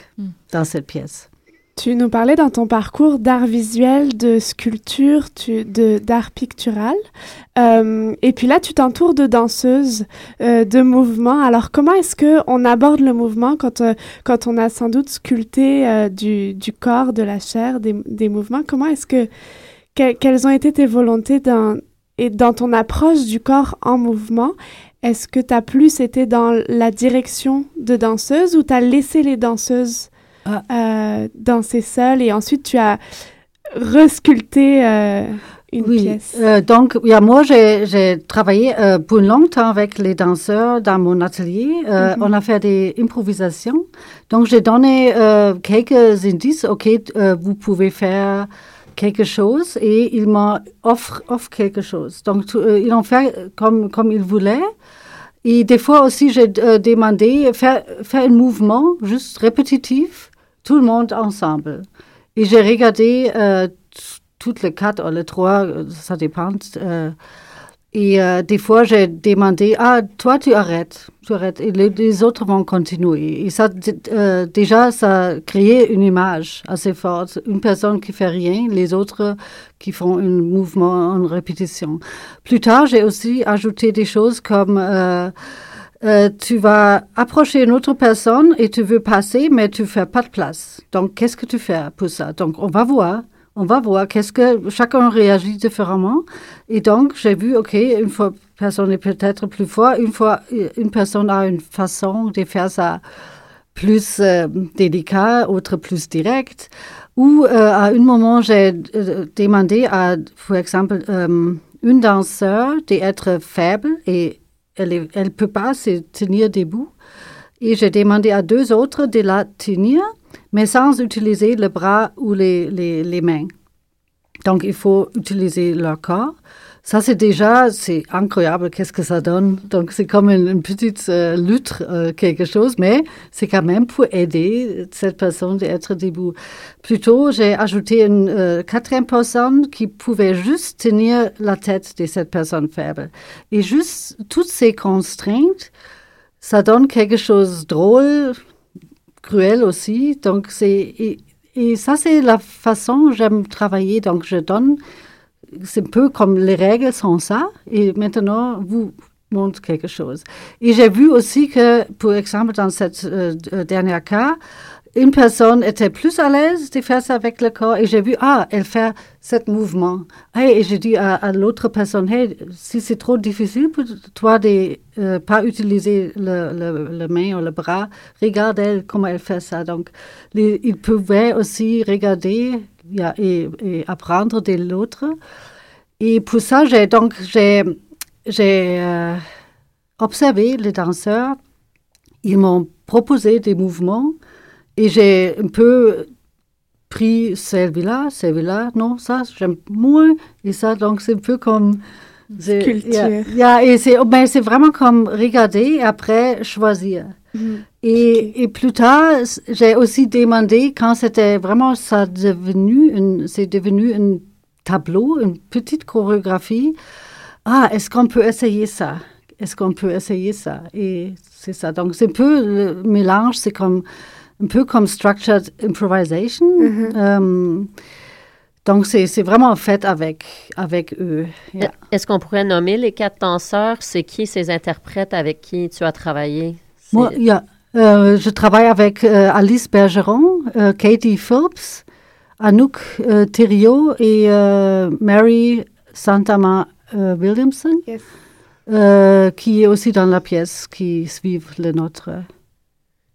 dans cette pièce Tu nous parlais dans ton parcours d'art visuel, de sculpture, tu, de, d'art pictural. Euh, et puis là, tu t'entoures de danseuses, euh, de mouvements. Alors, comment est-ce qu'on aborde le mouvement quand, euh, quand on a sans doute sculpté du, du corps, de la chair, des, des mouvements? Comment est-ce que, que- quelles ont été tes volontés dans, et dans ton approche du corps en mouvement? Est-ce que tu as plus été dans la direction de danseuse ou tu as laissé les danseuses euh, danser seules et ensuite tu as resculpté euh, une oui, pièce? euh, donc, yeah, moi, j'ai travaillé euh, pour longtemps avec les danseurs dans mon atelier. Euh, Mhm. On a fait des improvisations. Donc, j'ai donné quelques indices. OK, vous pouvez faire quelque chose et ils m'ont offre, quelque chose. Donc, ils ont fait comme, comme ils voulaient. Et des fois aussi, j'ai demandé faire, faire un mouvement juste répétitif, tout le monde ensemble. Et j'ai regardé euh, toutes les quatre ou les trois, euh, ça dépend. euh, et des fois, j'ai demandé, ah, toi, tu arrêtes, tu arrêtes, et les, autres vont continuer. Et ça, déjà, ça créé une image assez forte. Une personne qui fait rien, les autres qui font un mouvement en répétition. Plus tard, j'ai aussi ajouté des choses comme... euh, euh, tu vas approcher une autre personne et tu veux passer, mais tu fais pas de place. Donc, qu'est-ce que tu fais pour ça? Donc, on va voir. On va voir qu'est-ce que chacun réagit différemment. Et donc, j'ai vu, OK, une fois, personne est peut-être plus fort, une fois, une personne a une façon de faire ça plus euh, délicat, autre plus direct. Ou euh, à un moment, j'ai euh, demandé à, par exemple, euh, une danseur d'être faible et elle ne peut pas se tenir debout. Et j'ai demandé à deux autres de la tenir, mais sans utiliser le bras ou les, les mains. Donc, il faut utiliser leur corps. Ça, c'est déjà, c'est incroyable, qu'est-ce que ça donne? Donc, c'est comme une, petite euh, lutte, euh, quelque chose, mais c'est quand même pour aider cette personne d'être debout. Plutôt, j'ai ajouté une euh, quatrième personne qui pouvait juste tenir la tête de cette personne faible. Et juste toutes ces contraintes, ça donne quelque chose de drôle, cruel aussi. Donc, c'est, et, et ça, c'est la façon j'aime travailler. Donc, je donne, c'est un peu comme les règles sont ça. Et maintenant, vous montre quelque chose. Et j'ai vu aussi que, par exemple, dans ce euh, dernier cas, une personne était plus à l'aise de faire ça avec le corps et j'ai vu, ah, elle fait ce mouvement. et j'ai dit à, l'autre personne, hey, si c'est trop difficile pour toi de ne pas utiliser le, le, le, main ou le bras, regarde elle comment elle fait ça. Donc, les, ils pouvaient aussi regarder et, et apprendre de l'autre. Et pour ça, j'ai donc, j'ai, j'ai euh, observé les danseurs. Ils m'ont proposé des mouvements et j'ai un peu pris celui-là, celui-là, non, ça, j'aime moins. Et ça, donc, c'est un peu comme. Culture. Yeah, et c'est, ben, c'est vraiment comme regarder et après choisir. Mm-hmm. Et, et, plus tard, j'ai aussi demandé quand c'était vraiment ça devenu, une, c'est devenu un tableau, une petite chorégraphie. Ah, est-ce qu'on peut essayer ça? Est-ce qu'on peut essayer ça? Et c'est ça. Donc, c'est un peu le mélange, c'est comme un peu comme structured improvisation. Mm-hmm. Euh, donc, c'est vraiment fait avec, avec eux. Est-ce qu'on pourrait nommer les quatre danseurs? C'est qui ces interprètes avec qui tu as travaillé? Moi, euh, je travaille avec euh, Alice Bergeron, Katie Phillips, Anouk Thériault et Mary Santama Williamson, qui est aussi dans la pièce qui suivent le nôtre.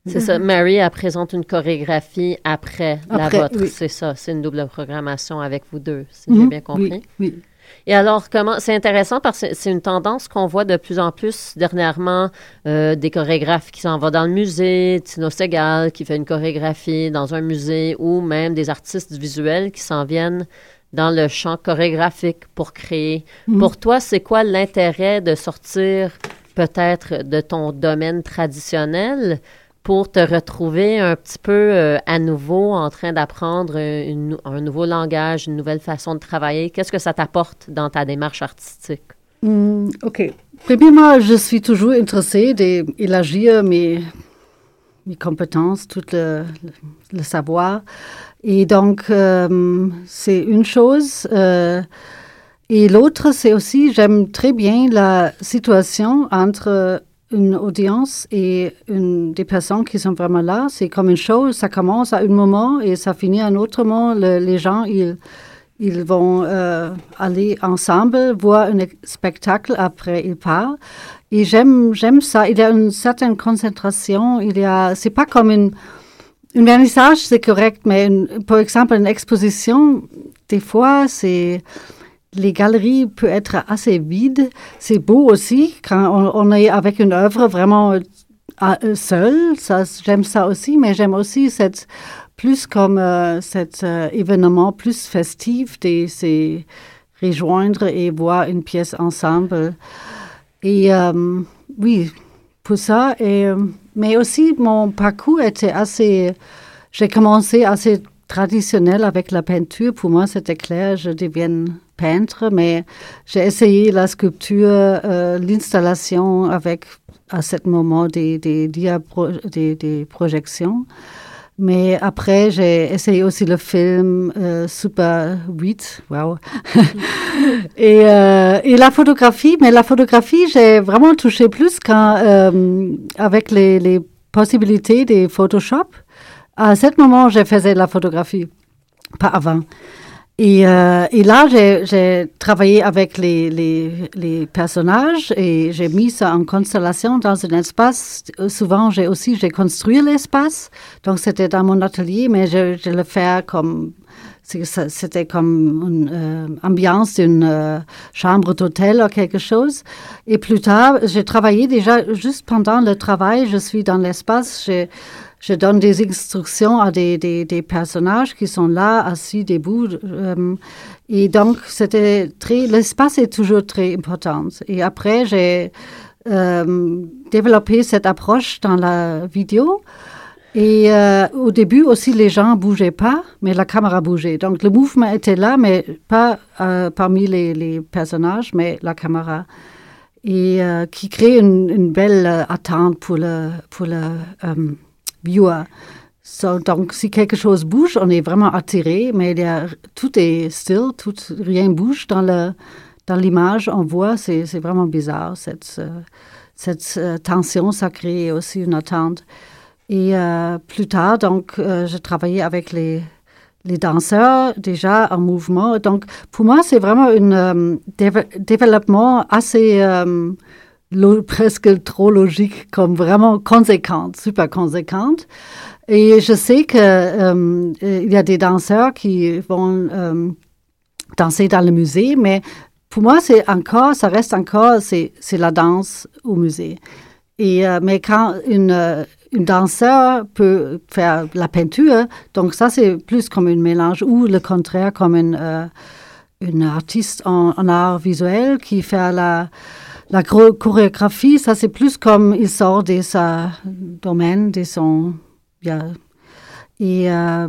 C'est ça. Mm-hmm. Mary, elle présente une chorégraphie après, la vôtre. C'est ça. C'est une double programmation avec vous deux, si j'ai mm-hmm. bien compris. Oui, Et alors, comment c'est intéressant parce que c'est une tendance qu'on voit de plus en plus dernièrement, euh, des chorégraphes qui s'en vont dans le musée, Tino Segal qui fait une chorégraphie dans un musée, ou même des artistes visuels qui s'en viennent dans le champ chorégraphique pour créer. Mm-hmm. Pour toi, c'est quoi l'intérêt de sortir peut-être de ton domaine traditionnel pour te retrouver un petit peu euh, à nouveau en train d'apprendre un nouveau langage, une nouvelle façon de travailler? Qu'est-ce que ça t'apporte dans ta démarche artistique? Hmm, OK. Premièrement, je suis toujours intéressée d'élargir mes, mes compétences, tout le, savoir. Et donc, euh, c'est une chose. Euh, et l'autre, c'est aussi, j'aime très bien la situation entre une audience et des personnes qui sont vraiment là. C'est comme une chose, ça commence à un moment et ça finit à un autre moment. les gens, ils, ils vont euh, aller ensemble, voir un spectacle, après ils partent. Et j'aime, j'aime ça. Il y a une certaine concentration. Il y a, c'est pas comme une, une vernissage, c'est correct, mais par exemple, une exposition, des fois, c'est, les galeries peuvent être assez vides. C'est beau aussi quand on, est avec une œuvre vraiment euh, seule. Ça, j'aime ça aussi, mais j'aime aussi cette plus comme euh, cet euh, événement plus festif de se rejoindre et voir une pièce ensemble. Et oui, pour ça. Et, mais aussi, mon parcours était assez. J'ai commencé assez traditionnel avec la peinture. Pour moi, c'était clair, je deviens mais j'ai essayé la sculpture, euh, l'installation avec à ce moment des, des, des, des, projections. Mais après, j'ai essayé aussi le film euh, Super 8. Wow. et, euh, et, la photographie, mais la photographie, j'ai vraiment touché plus quand, avec les, les possibilités des Photoshop. À ce moment, je faisais la photographie, pas avant. Et, euh, et là, j'ai travaillé avec les, les, les, personnages et j'ai mis ça en constellation dans un espace. Souvent, j'ai aussi j'ai construit l'espace, donc c'était dans mon atelier, mais je, je le fais comme c'était comme une euh, ambiance d'une euh, chambre d'hôtel ou quelque chose. Et plus tard, j'ai travaillé déjà juste pendant le travail. Je suis dans l'espace je donne des instructions à des, des, personnages qui sont là, assis, debout. Euh, et donc, c'était très, l'espace est toujours très important. Et après, j'ai euh, développé cette approche dans la vidéo. Et euh, au début aussi, les gens bougeaient pas, mais la caméra bougeait. Donc le mouvement était là, mais pas parmi les, personnages, mais la caméra. et qui crée une, une belle attente pour le, pour le donc, si quelque chose bouge, on est vraiment attiré, mais a, tout est still, tout, rien bouge dans le dans l'image. On voit, c'est vraiment bizarre cette euh, cette euh, tension, ça crée aussi une attente. Et euh, plus tard, donc, je travaillais avec les les danseurs déjà en mouvement. Donc, pour moi, c'est vraiment un développement assez presque trop logique, comme vraiment conséquente, super conséquente. Et je sais que euh, il y a des danseurs qui vont euh, danser dans le musée, mais pour moi, c'est encore, ça reste encore, c'est la danse au musée. Et, euh, mais quand une, une danseur peut faire la peinture, donc ça, c'est plus comme un mélange, ou le contraire, comme une, artiste en art visuel qui fait la, la chorégraphie, ça, c'est plus comme il sort de sa domaine, de son... yeah. Et euh,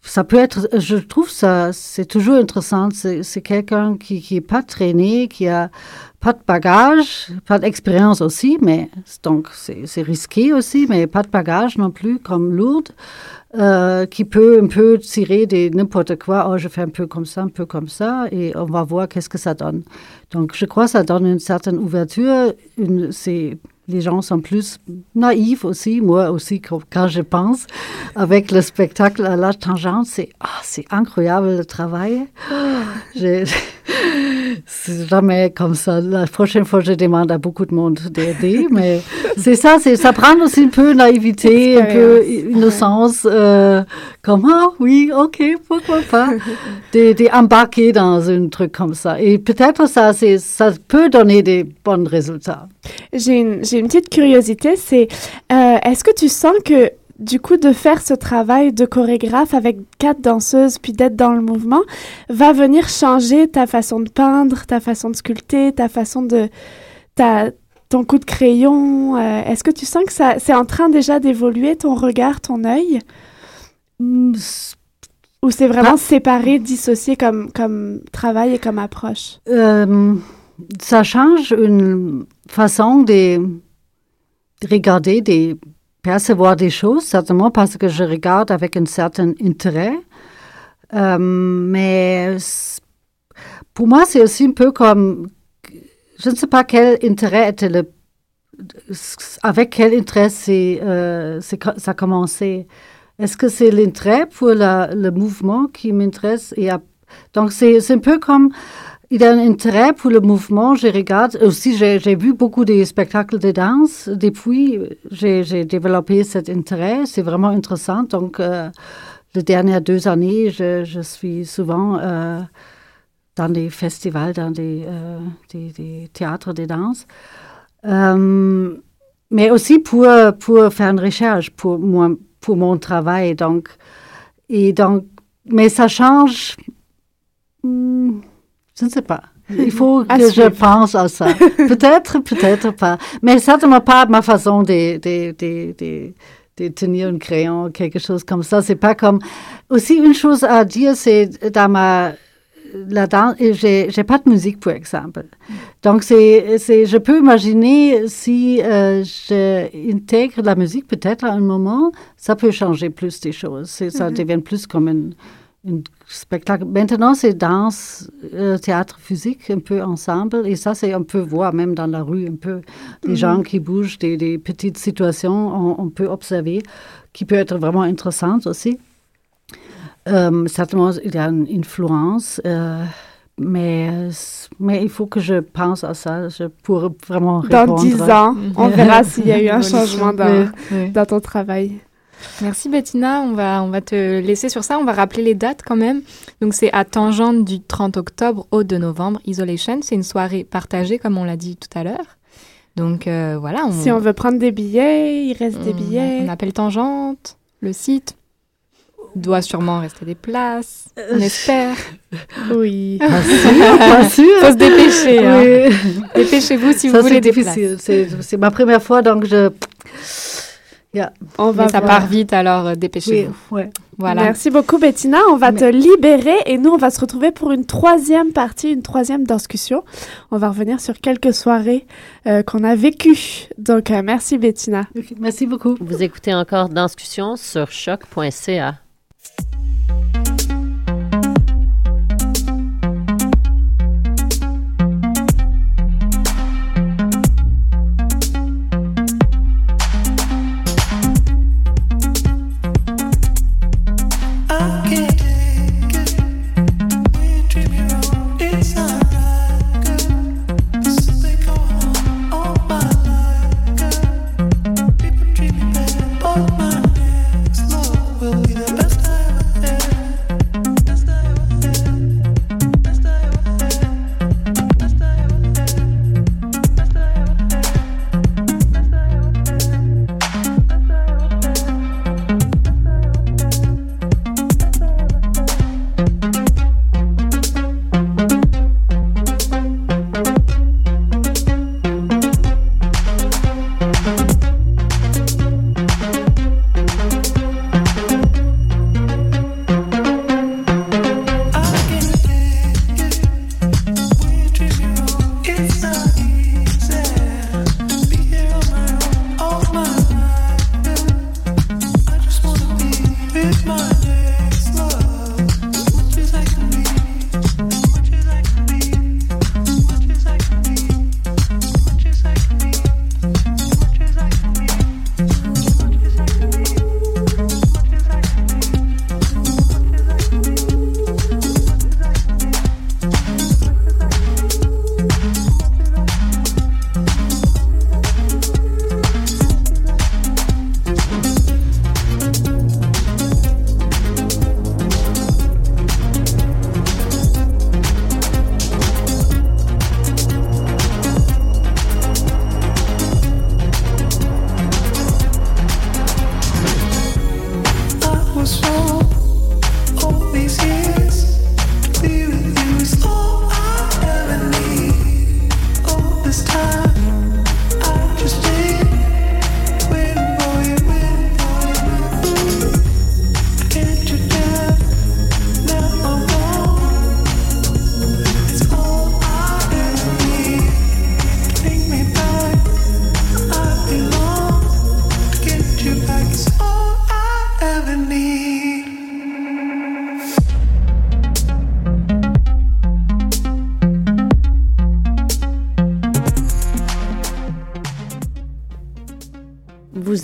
ça peut être, je trouve ça, c'est toujours intéressant. C'est quelqu'un qui qui est pas traîné, qui a pas de bagage, pas d'expérience aussi, mais donc c'est risqué aussi, mais pas de bagage non plus comme lourde, euh, qui peut un peu tirer des n'importe quoi. Oh, je fais un peu comme ça, un peu comme ça, et on va voir qu'est-ce que ça donne. Donc je crois que ça donne une certaine ouverture. Une, c'est les gens sont plus naïfs aussi, moi aussi, quand, je pense, avec le spectacle à la tangente, c'est ah, c'est incroyable le travail. J'ai- C'est jamais comme ça. La prochaine fois, je demande à beaucoup de monde d'aider, mais c'est ça, c'est ça prend aussi un peu naïveté, un peu innocence, euh, comme ah oui, ok, pourquoi pas, d'embarquer dans un truc comme ça. Et peut-être ça, ça peut donner des bons résultats. J'ai une, j'ai une petite curiosité, c'est euh, est-ce que tu sens que du coup de faire ce travail de chorégraphe avec quatre danseuses puis d'être dans le mouvement va venir changer ta façon de peindre, ta façon de sculpter, ta façon de ta ton coup de crayon. euh, est-ce que tu sens que ça c'est en train déjà d'évoluer ton regard, ton œil? Ou c'est vraiment séparé, dissocié comme comme travail et comme approche? Euh, ça change une façon de regarder, de percevoir des choses, certainement parce que je regarde avec un certain intérêt. Euh, mais pour moi, c'est aussi un peu comme, je ne sais pas quel intérêt avec quel intérêt euh, ça a commencé. Est-ce que c'est l'intérêt pour le mouvement qui m'intéresse? Donc, c'est un peu comme, il y a un intérêt pour le mouvement. Je regarde aussi, j'ai vu beaucoup de spectacles de danse. Depuis, j'ai développé cet intérêt. C'est vraiment intéressant. Donc, euh, les dernières deux années, je, suis souvent euh, dans des festivals, dans des, euh, des, des théâtres de danse. Euh, mais aussi pour, faire une recherche pour, mon travail. Donc, mais ça change. hmm, je ne sais pas. Il faut que je pense à ça. peut-être, peut-être pas. Mais certainement pas ma façon de, de, de, de, de tenir un crayon, quelque chose comme ça. C'est pas comme. Aussi, une chose à dire, c'est dans ma. La danse, j'ai, pas de musique, par exemple. Donc, c'est, c'est, je peux imaginer si euh, j'intègre la musique, peut-être à un moment, ça peut changer plus des choses. Ça Mhm. devient plus comme un, un spectacle. Maintenant, c'est danse, euh, théâtre physique, un peu ensemble. Et ça, c'est, on peut voir même dans la rue, un peu les Mhm. gens qui bougent, des, des petites situations, on, on peut observer, qui peut être vraiment intéressantes aussi. Euh, certainement, il y a une influence, euh, mais, mais il faut que je pense à ça je, pour vraiment Dans répondre. dix ans, on verra s'il y a eu un changement dans, Oui, oui. dans ton travail. Merci Bettina, on va, on va te laisser sur ça, on va rappeler les dates quand même. Donc c'est à Tangente du 30 octobre au 2 novembre, Isolation, c'est une soirée partagée comme on l'a dit tout à l'heure. Donc euh, voilà, on, Si on veut prendre des billets, il reste des billets. on appelle Tangente, le site. Il doit sûrement rester des places, on espère. Oui. Pas sûr, pas sûr. Faut se dépêcher. hein. Oui. Dépêchez-vous si Ça, vous voulez des difficile. places. C'est, c'est ma première fois, donc je. On va Mais ça voir. part vite, alors euh, dépêchez-vous. Oui, ouais. Voilà. Merci beaucoup, Bettina. On va te libérer et nous, on va se retrouver pour une troisième partie, une troisième discussion. On va revenir sur quelques soirées euh, qu'on a vécues. Donc, euh, merci, Bettina. Merci beaucoup. Vous écoutez encore Danscussion sur choc.ca.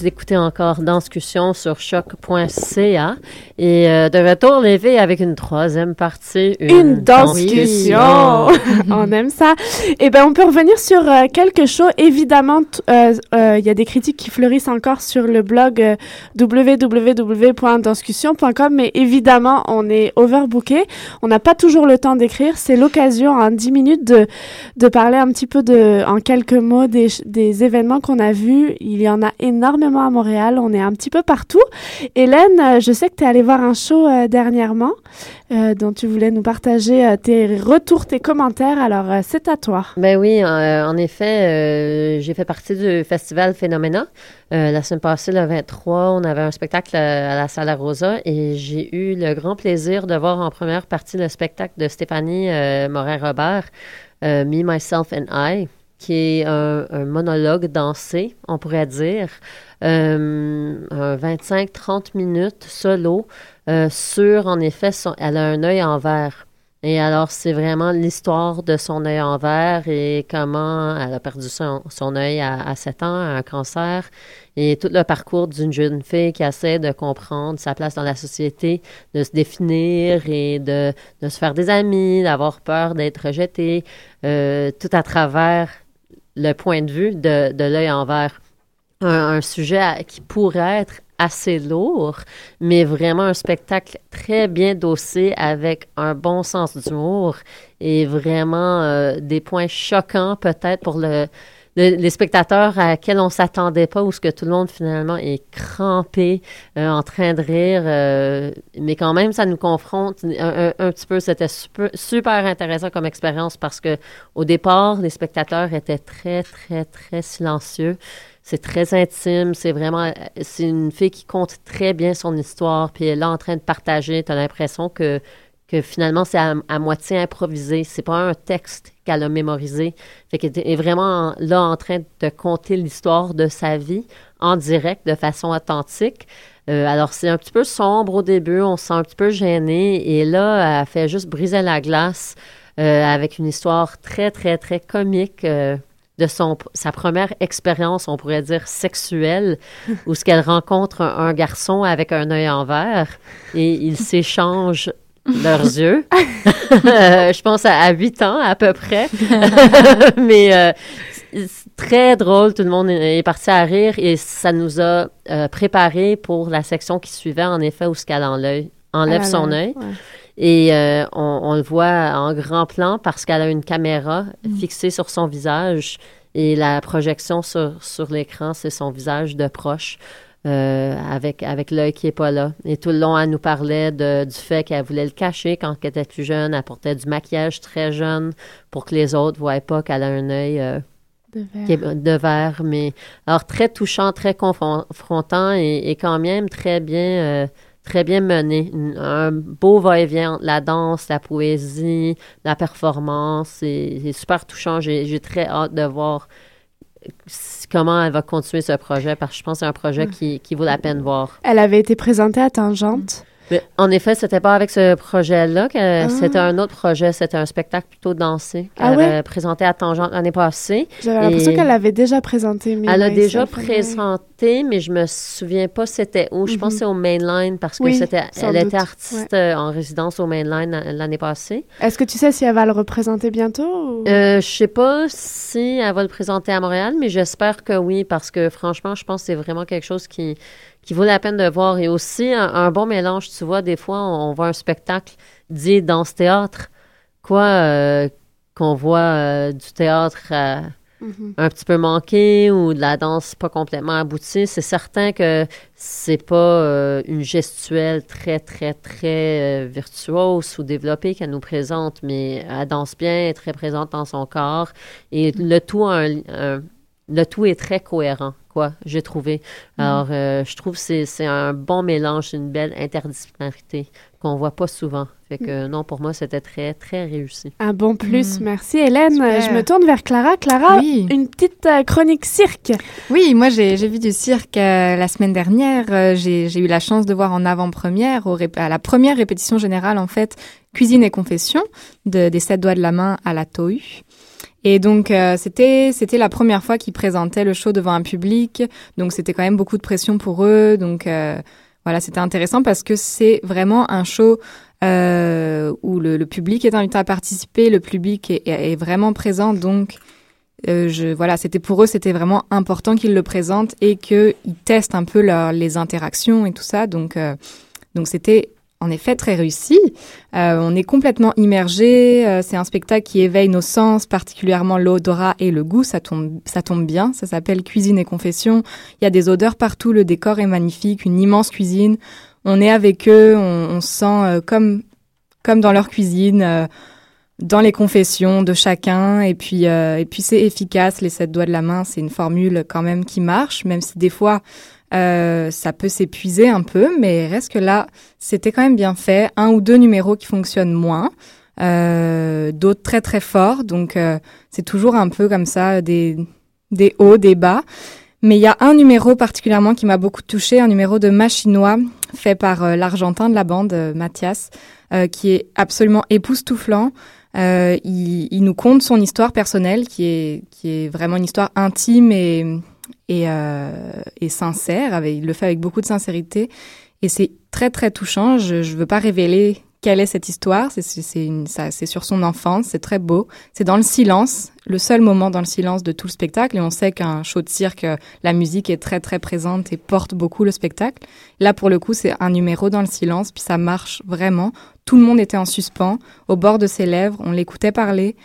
Vous écoutez encore Danscussion sur choc.ca et euh, de retour Lévi avec une troisième partie. Une discussion. on aime ça. Eh ben, on peut revenir sur euh, quelque chose. Évidemment, euh, euh, il y a des critiques qui fleurissent encore sur le blog www.danscussion.com, mais évidemment, on est overbooké. On n'a pas toujours le temps d'écrire. C'est l'occasion, en 10 minutes, de, de parler un petit peu de, en quelques mots des événements qu'on a vus. Il y en a énormément à Montréal. On est un petit peu partout. Hélène, euh, je sais que tu es allée voir un show euh, dernièrement euh, dont tu voulais nous partager tes retours, tes commentaires. Alors, c'est à toi. Ben oui, en effet, j'ai fait partie du festival Phénoména. La semaine passée, le 23, on avait un spectacle à la Sala Rosa et j'ai eu le grand plaisir de voir en première partie le spectacle de Stéphanie Morin-Robert, euh, Me, Myself and I, qui est un, monologue dansé, on pourrait dire, euh, un 25-30 minutes solo euh, sur, en effet, son- elle a un œil en verre. Et alors, c'est vraiment l'histoire de son œil en verre et comment elle a perdu son, œil à, à 7 ans, un cancer, et tout le parcours d'une jeune fille qui essaie de comprendre sa place dans la société, de se définir et de, de se faire des amis, d'avoir peur d'être rejetée, euh, tout à travers le point de vue de, l'œil en verre. Un, sujet qui pourrait être assez lourd, mais vraiment un spectacle très bien dossé avec un bon sens d'humour et vraiment euh, des points choquants peut-être pour le les spectateurs à quels on s'attendait pas, où ce que tout le monde finalement est crampé, euh, en train de rire, euh, mais quand même ça nous confronte un, petit peu. C'était super, super intéressant comme expérience parce que au départ, les spectateurs étaient très très très silencieux. C'est très intime, c'est vraiment, c'est une fille qui compte très bien son histoire, puis elle est là en train de partager. Tu as l'impression que que finalement, c'est à, moitié improvisé. C'est pas un texte qu'elle a mémorisé. Fait qu'elle est vraiment là en train de compter l'histoire de sa vie en direct, de façon authentique. Euh, alors, c'est un petit peu sombre au début, on se sent un petit peu gêné. Et là, elle fait juste briser la glace euh, avec une histoire très, très, très comique. Euh, de son, sa première expérience, on pourrait dire sexuelle, où ce qu'elle rencontre un, un, garçon avec un œil en verre et ils s'échangent leurs yeux. je pense à, 8 ans à peu près. Mais euh, très drôle, tout le monde est, parti à rire et ça nous a euh, préparé pour la section qui suivait, en effet, où ce qu'elle enlève, enlève ah son œil. Et euh, on, le voit en grand plan parce qu'elle a une caméra mm. fixée sur son visage et la projection sur, sur l'écran, c'est son visage de proche. Euh, avec, avec l'œil qui n'est pas là. Et tout le long, elle nous parlait de, du fait qu'elle voulait le cacher quand elle était plus jeune. Elle portait du maquillage très jeune pour que les autres ne voient pas qu'elle a un œil euh, de, verre. Mais alors, très touchant, très confrontant et, quand même très bien. Euh, très bien mené. Un beau va-et-vient la danse, la poésie, la performance. C'est super touchant. J'ai très hâte de voir comment elle va continuer ce projet parce que je pense que c'est un projet qui, qui vaut la peine de voir. Elle avait été présentée à Tangente en effet, c'était pas avec ce projet-là que ah. c'était un autre projet. C'était un spectacle plutôt dansé qu'elle ah avait présenté à Tangente l'année passée. J'avais l'impression qu'elle l'avait déjà présenté. Mais elle a déjà présenté, mais je me souviens pas c'était où. Je pense que c'est au Mainline parce que c'était, elle était artiste en résidence au Mainline l'année passée. Est-ce que tu sais si elle va le représenter bientôt? Euh, je sais pas si elle va le présenter à Montréal, mais j'espère que oui parce que franchement, je pense que c'est vraiment quelque chose qui qui vaut la peine de voir. Et aussi, un, bon mélange, tu vois, des fois, on, voit un spectacle dit dans ce théâtre, quoi, euh, qu'on voit euh, du théâtre euh, mm-hmm. un petit peu manqué ou de la danse pas complètement aboutie. C'est certain que c'est pas une gestuelle très, très, très virtuose ou développée qu'elle nous présente, mais elle danse bien, elle est très présente dans son corps. Et le tout, le tout est très cohérent quoi, j'ai trouvé. Mm. Alors, euh, je trouve que c'est un bon mélange, une belle interdisciplinarité qu'on voit pas souvent. Fait que mm. non, pour moi, c'était très, très réussi. Un bon plus, mm. merci Hélène. Je me tourne vers Clara. Clara, une petite euh, chronique cirque. Oui, moi, j'ai vu du cirque euh, la semaine dernière. j'ai eu la chance de voir en avant-première, à la première répétition générale, en fait, Cuisine et confession de, des sept doigts de la main à la Tohu. Et donc euh, c'était c'était la première fois qu'ils présentaient le show devant un public, donc c'était quand même beaucoup de pression pour eux. Donc euh, voilà, c'était intéressant parce que c'est vraiment un show euh, où le, le, public est invité à participer, le public est, est vraiment présent. Donc je voilà, c'était pour eux, c'était vraiment important qu'ils le présentent et qu'ils testent un peu leur, les interactions et tout ça. Donc donc c'était en effet très réussi. Euh, on est complètement immergé. Euh, c'est un spectacle qui éveille nos sens, particulièrement l'odorat et le goût. Ça tombe, ça tombe bien. Ça s'appelle Cuisine et Confession. Il y a des odeurs partout. Le décor est magnifique. Une immense cuisine. On est avec eux. On, se sent euh, comme comme dans leur cuisine, dans les confessions de chacun. Et puis et puis c'est efficace. Les sept doigts de la main, c'est une formule quand même qui marche, même si des fois euh, ça peut s'épuiser un peu, mais reste que là, c'était quand même bien fait. Un ou deux numéros qui fonctionnent moins, euh, d'autres très très forts. Donc euh, c'est toujours un peu comme ça, des, des hauts, des bas. Mais il y a un numéro particulièrement qui m'a beaucoup touché, un numéro de Machinois fait par l'Argentin de la bande, Mathias, qui est absolument époustouflant. il, il, nous conte son histoire personnelle, qui est, qui est vraiment une histoire intime et, et, euh, et sincère. Il le fait avec beaucoup de sincérité. Et c'est très, très touchant. Je ne veux pas révéler quelle est cette histoire. C'est sur son enfance. C'est très beau. C'est dans le silence, le seul moment dans le silence de tout le spectacle. Et on sait qu'un show de cirque, la musique est très, très présente et porte beaucoup le spectacle. Là, pour le coup, c'est un numéro dans le silence. Puis ça marche vraiment. Tout le monde était en suspens, au bord de ses lèvres. On l'écoutait parler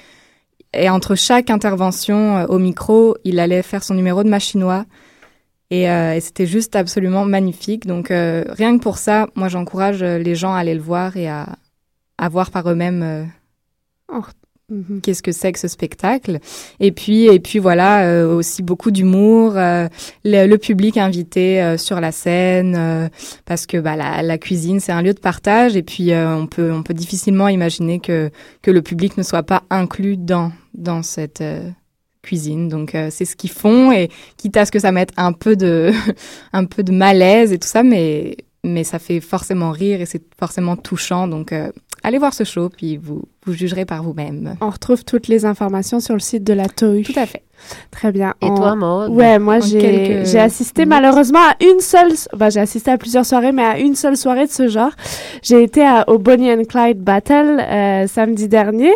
et entre chaque intervention euh, au micro, il allait faire son numéro de machinois. Et, euh, et c'était juste absolument magnifique. Donc euh, rien que pour ça, moi j'encourage euh, les gens à aller le voir et à, à voir par eux-mêmes euh. Mhm. qu'est-ce que c'est que ce spectacle? Et puis et puis voilà euh, aussi beaucoup d'humour, euh, le, le public invité euh, sur la scène euh, parce que bah, la, la cuisine c'est un lieu de partage et puis euh, on peut on peut difficilement imaginer que que le public ne soit pas inclus dans dans cette euh, cuisine. Donc c'est ce qu'ils font et quitte à ce que ça mette un peu de un peu de malaise et tout ça, mais mais ça fait forcément rire et c'est forcément touchant. Donc allez voir ce show puis vous vous jugerez par vous-même. On retrouve toutes les informations sur le site de la TOU. Tout à fait. Très bien. Et On- toi, Maud? Ouais, moi j'ai quelques j'ai assisté minutes. malheureusement à une seule, bah j'ai assisté à plusieurs soirées, mais à une seule soirée de ce genre. J'ai été à, au Bonnie and Clyde Battle euh, samedi dernier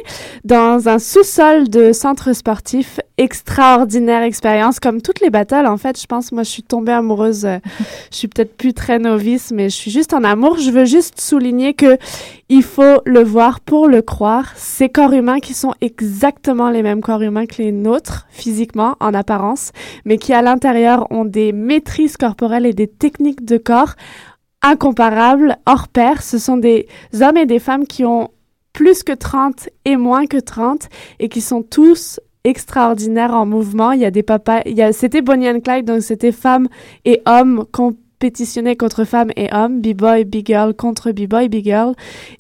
dans un sous-sol de centre sportif. Extraordinaire expérience, comme toutes les battles en fait. Je pense, moi je suis tombée amoureuse. euh, je suis peut-être plus très novice, mais je suis juste en amour. Je veux juste souligner que il faut le voir pour le croire. Ces corps humains qui sont exactement les mêmes corps humains que les nôtres, physiquement, en apparence, mais qui à l'intérieur ont des maîtrises corporelles et des techniques de corps incomparables, hors pair. Ce sont des hommes et des femmes qui ont plus que 30 et moins que 30 et qui sont tous extraordinaires en mouvement. Il y a des papas, il y a, c'était Bonnie and Clyde, donc c'était femmes et hommes compétitionnaient contre femmes et hommes, B-boy, B-girl contre B-boy, B-girl.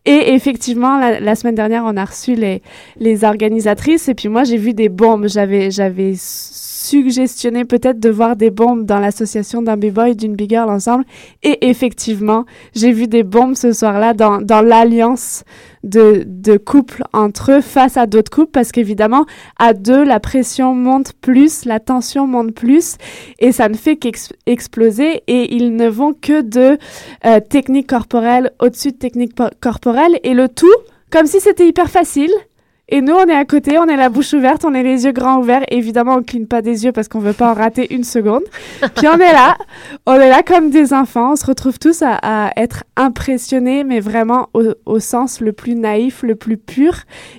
Et effectivement, la, la semaine dernière, on a reçu les, les organisatrices et puis moi, j'ai vu des bombes. J'avais, j'avais suggestionné peut-être de voir des bombes dans l'association d'un B-boy et d'une B-girl ensemble. Et effectivement, j'ai vu des bombes ce soir-là dans, dans l'alliance de, de couples entre eux face à d'autres couples parce qu'évidemment, à deux, la pression monte plus, la tension monte plus et ça ne fait qu'exploser et ils ne vont que de euh, techniques corporelles au-dessus de techniques po- corporelles et le tout comme si c'était hyper facile. Et nous, on est à côté, on est la bouche ouverte, on est les yeux grands ouverts. Évidemment, on cligne pas des yeux parce qu'on veut pas en rater une seconde. Puis on est là, on est là comme des enfants. On se retrouve tous à, à être impressionnés, mais vraiment au, au sens le plus naïf, le plus pur.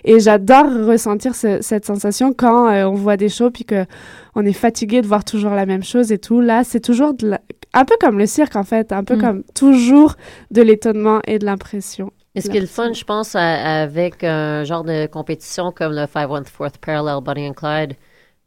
Et j'adore ressentir ce- cette sensation quand euh, on voit des shows puis que on est fatigué de voir toujours la même chose et tout. Là, c'est toujours de la- un peu comme le cirque en fait, un peu Mm. comme toujours de l'étonnement et de l'impression. Et ce qui est le fun, je pense, à- avec un genre de compétition comme le 514th Parallel Bonnie and Clyde,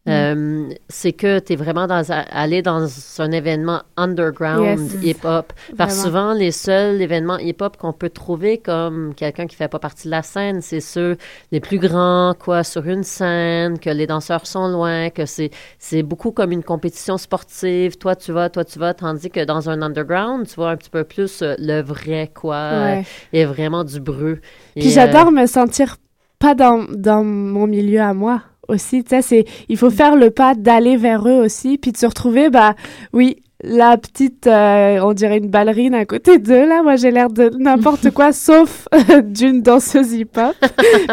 Mm. euh, c'est que tu es vraiment dans, a- allé dans un événement underground Yes. hip-hop. Parce que souvent, les seuls événements hip-hop qu'on peut trouver comme quelqu'un qui fait pas partie de la scène, c'est ceux les plus grands, quoi, sur une scène, que les danseurs sont loin, que c'est c'est beaucoup comme une compétition sportive. Toi, tu vas, toi, tu vas, tandis que dans un underground, tu vois un petit peu plus euh, le vrai, quoi, Ouais. et vraiment du breu. Puis j'adore euh, me sentir pas dans, dans mon milieu à moi aussi. Tu sais, c'est, il faut faire le pas d'aller vers eux aussi, puis de se retrouver, bah oui, la petite, euh, on dirait une ballerine à côté d'eux, là. Moi, j'ai l'air de n'importe quoi, sauf d'une danseuse hip-hop.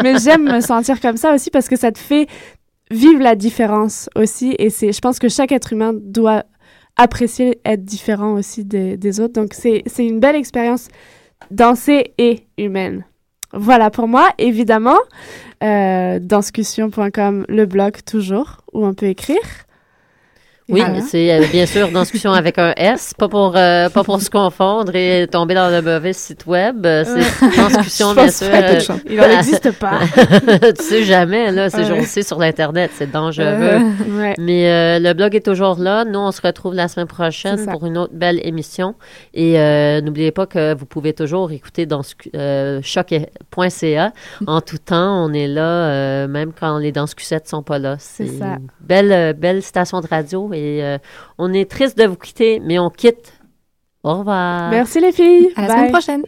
Mais j'aime me sentir comme ça aussi parce que ça te fait vivre la différence aussi. Et c'est, je pense que chaque être humain doit apprécier être différent aussi des, des autres. Donc, c'est, c'est une belle expérience danser et humaine. Voilà pour moi, évidemment. Euh, danscussion.com, le blog toujours, où on peut écrire. Oui, c'est euh, bien sûr discussion avec un S, pas pour euh, pas pour se confondre et tomber dans le mauvais site web. Euh, C'est Je bien sûr. chance. Il en existe pas. tu sais jamais là, ces jours-ci sur l'internet, c'est dangereux. Euh, ouais. Mais euh, le blog est toujours là. Nous, on se retrouve la semaine prochaine pour une autre belle émission. Et euh, n'oubliez pas que vous pouvez toujours écouter dans euh, choc.ca en tout temps. On est là, euh, même quand les danscusettes sont pas là. C'est ça. une belle, euh, belle station de radio et euh, on est triste de vous quitter, mais on quitte. Au revoir. Merci les filles. À la Bye. semaine prochaine.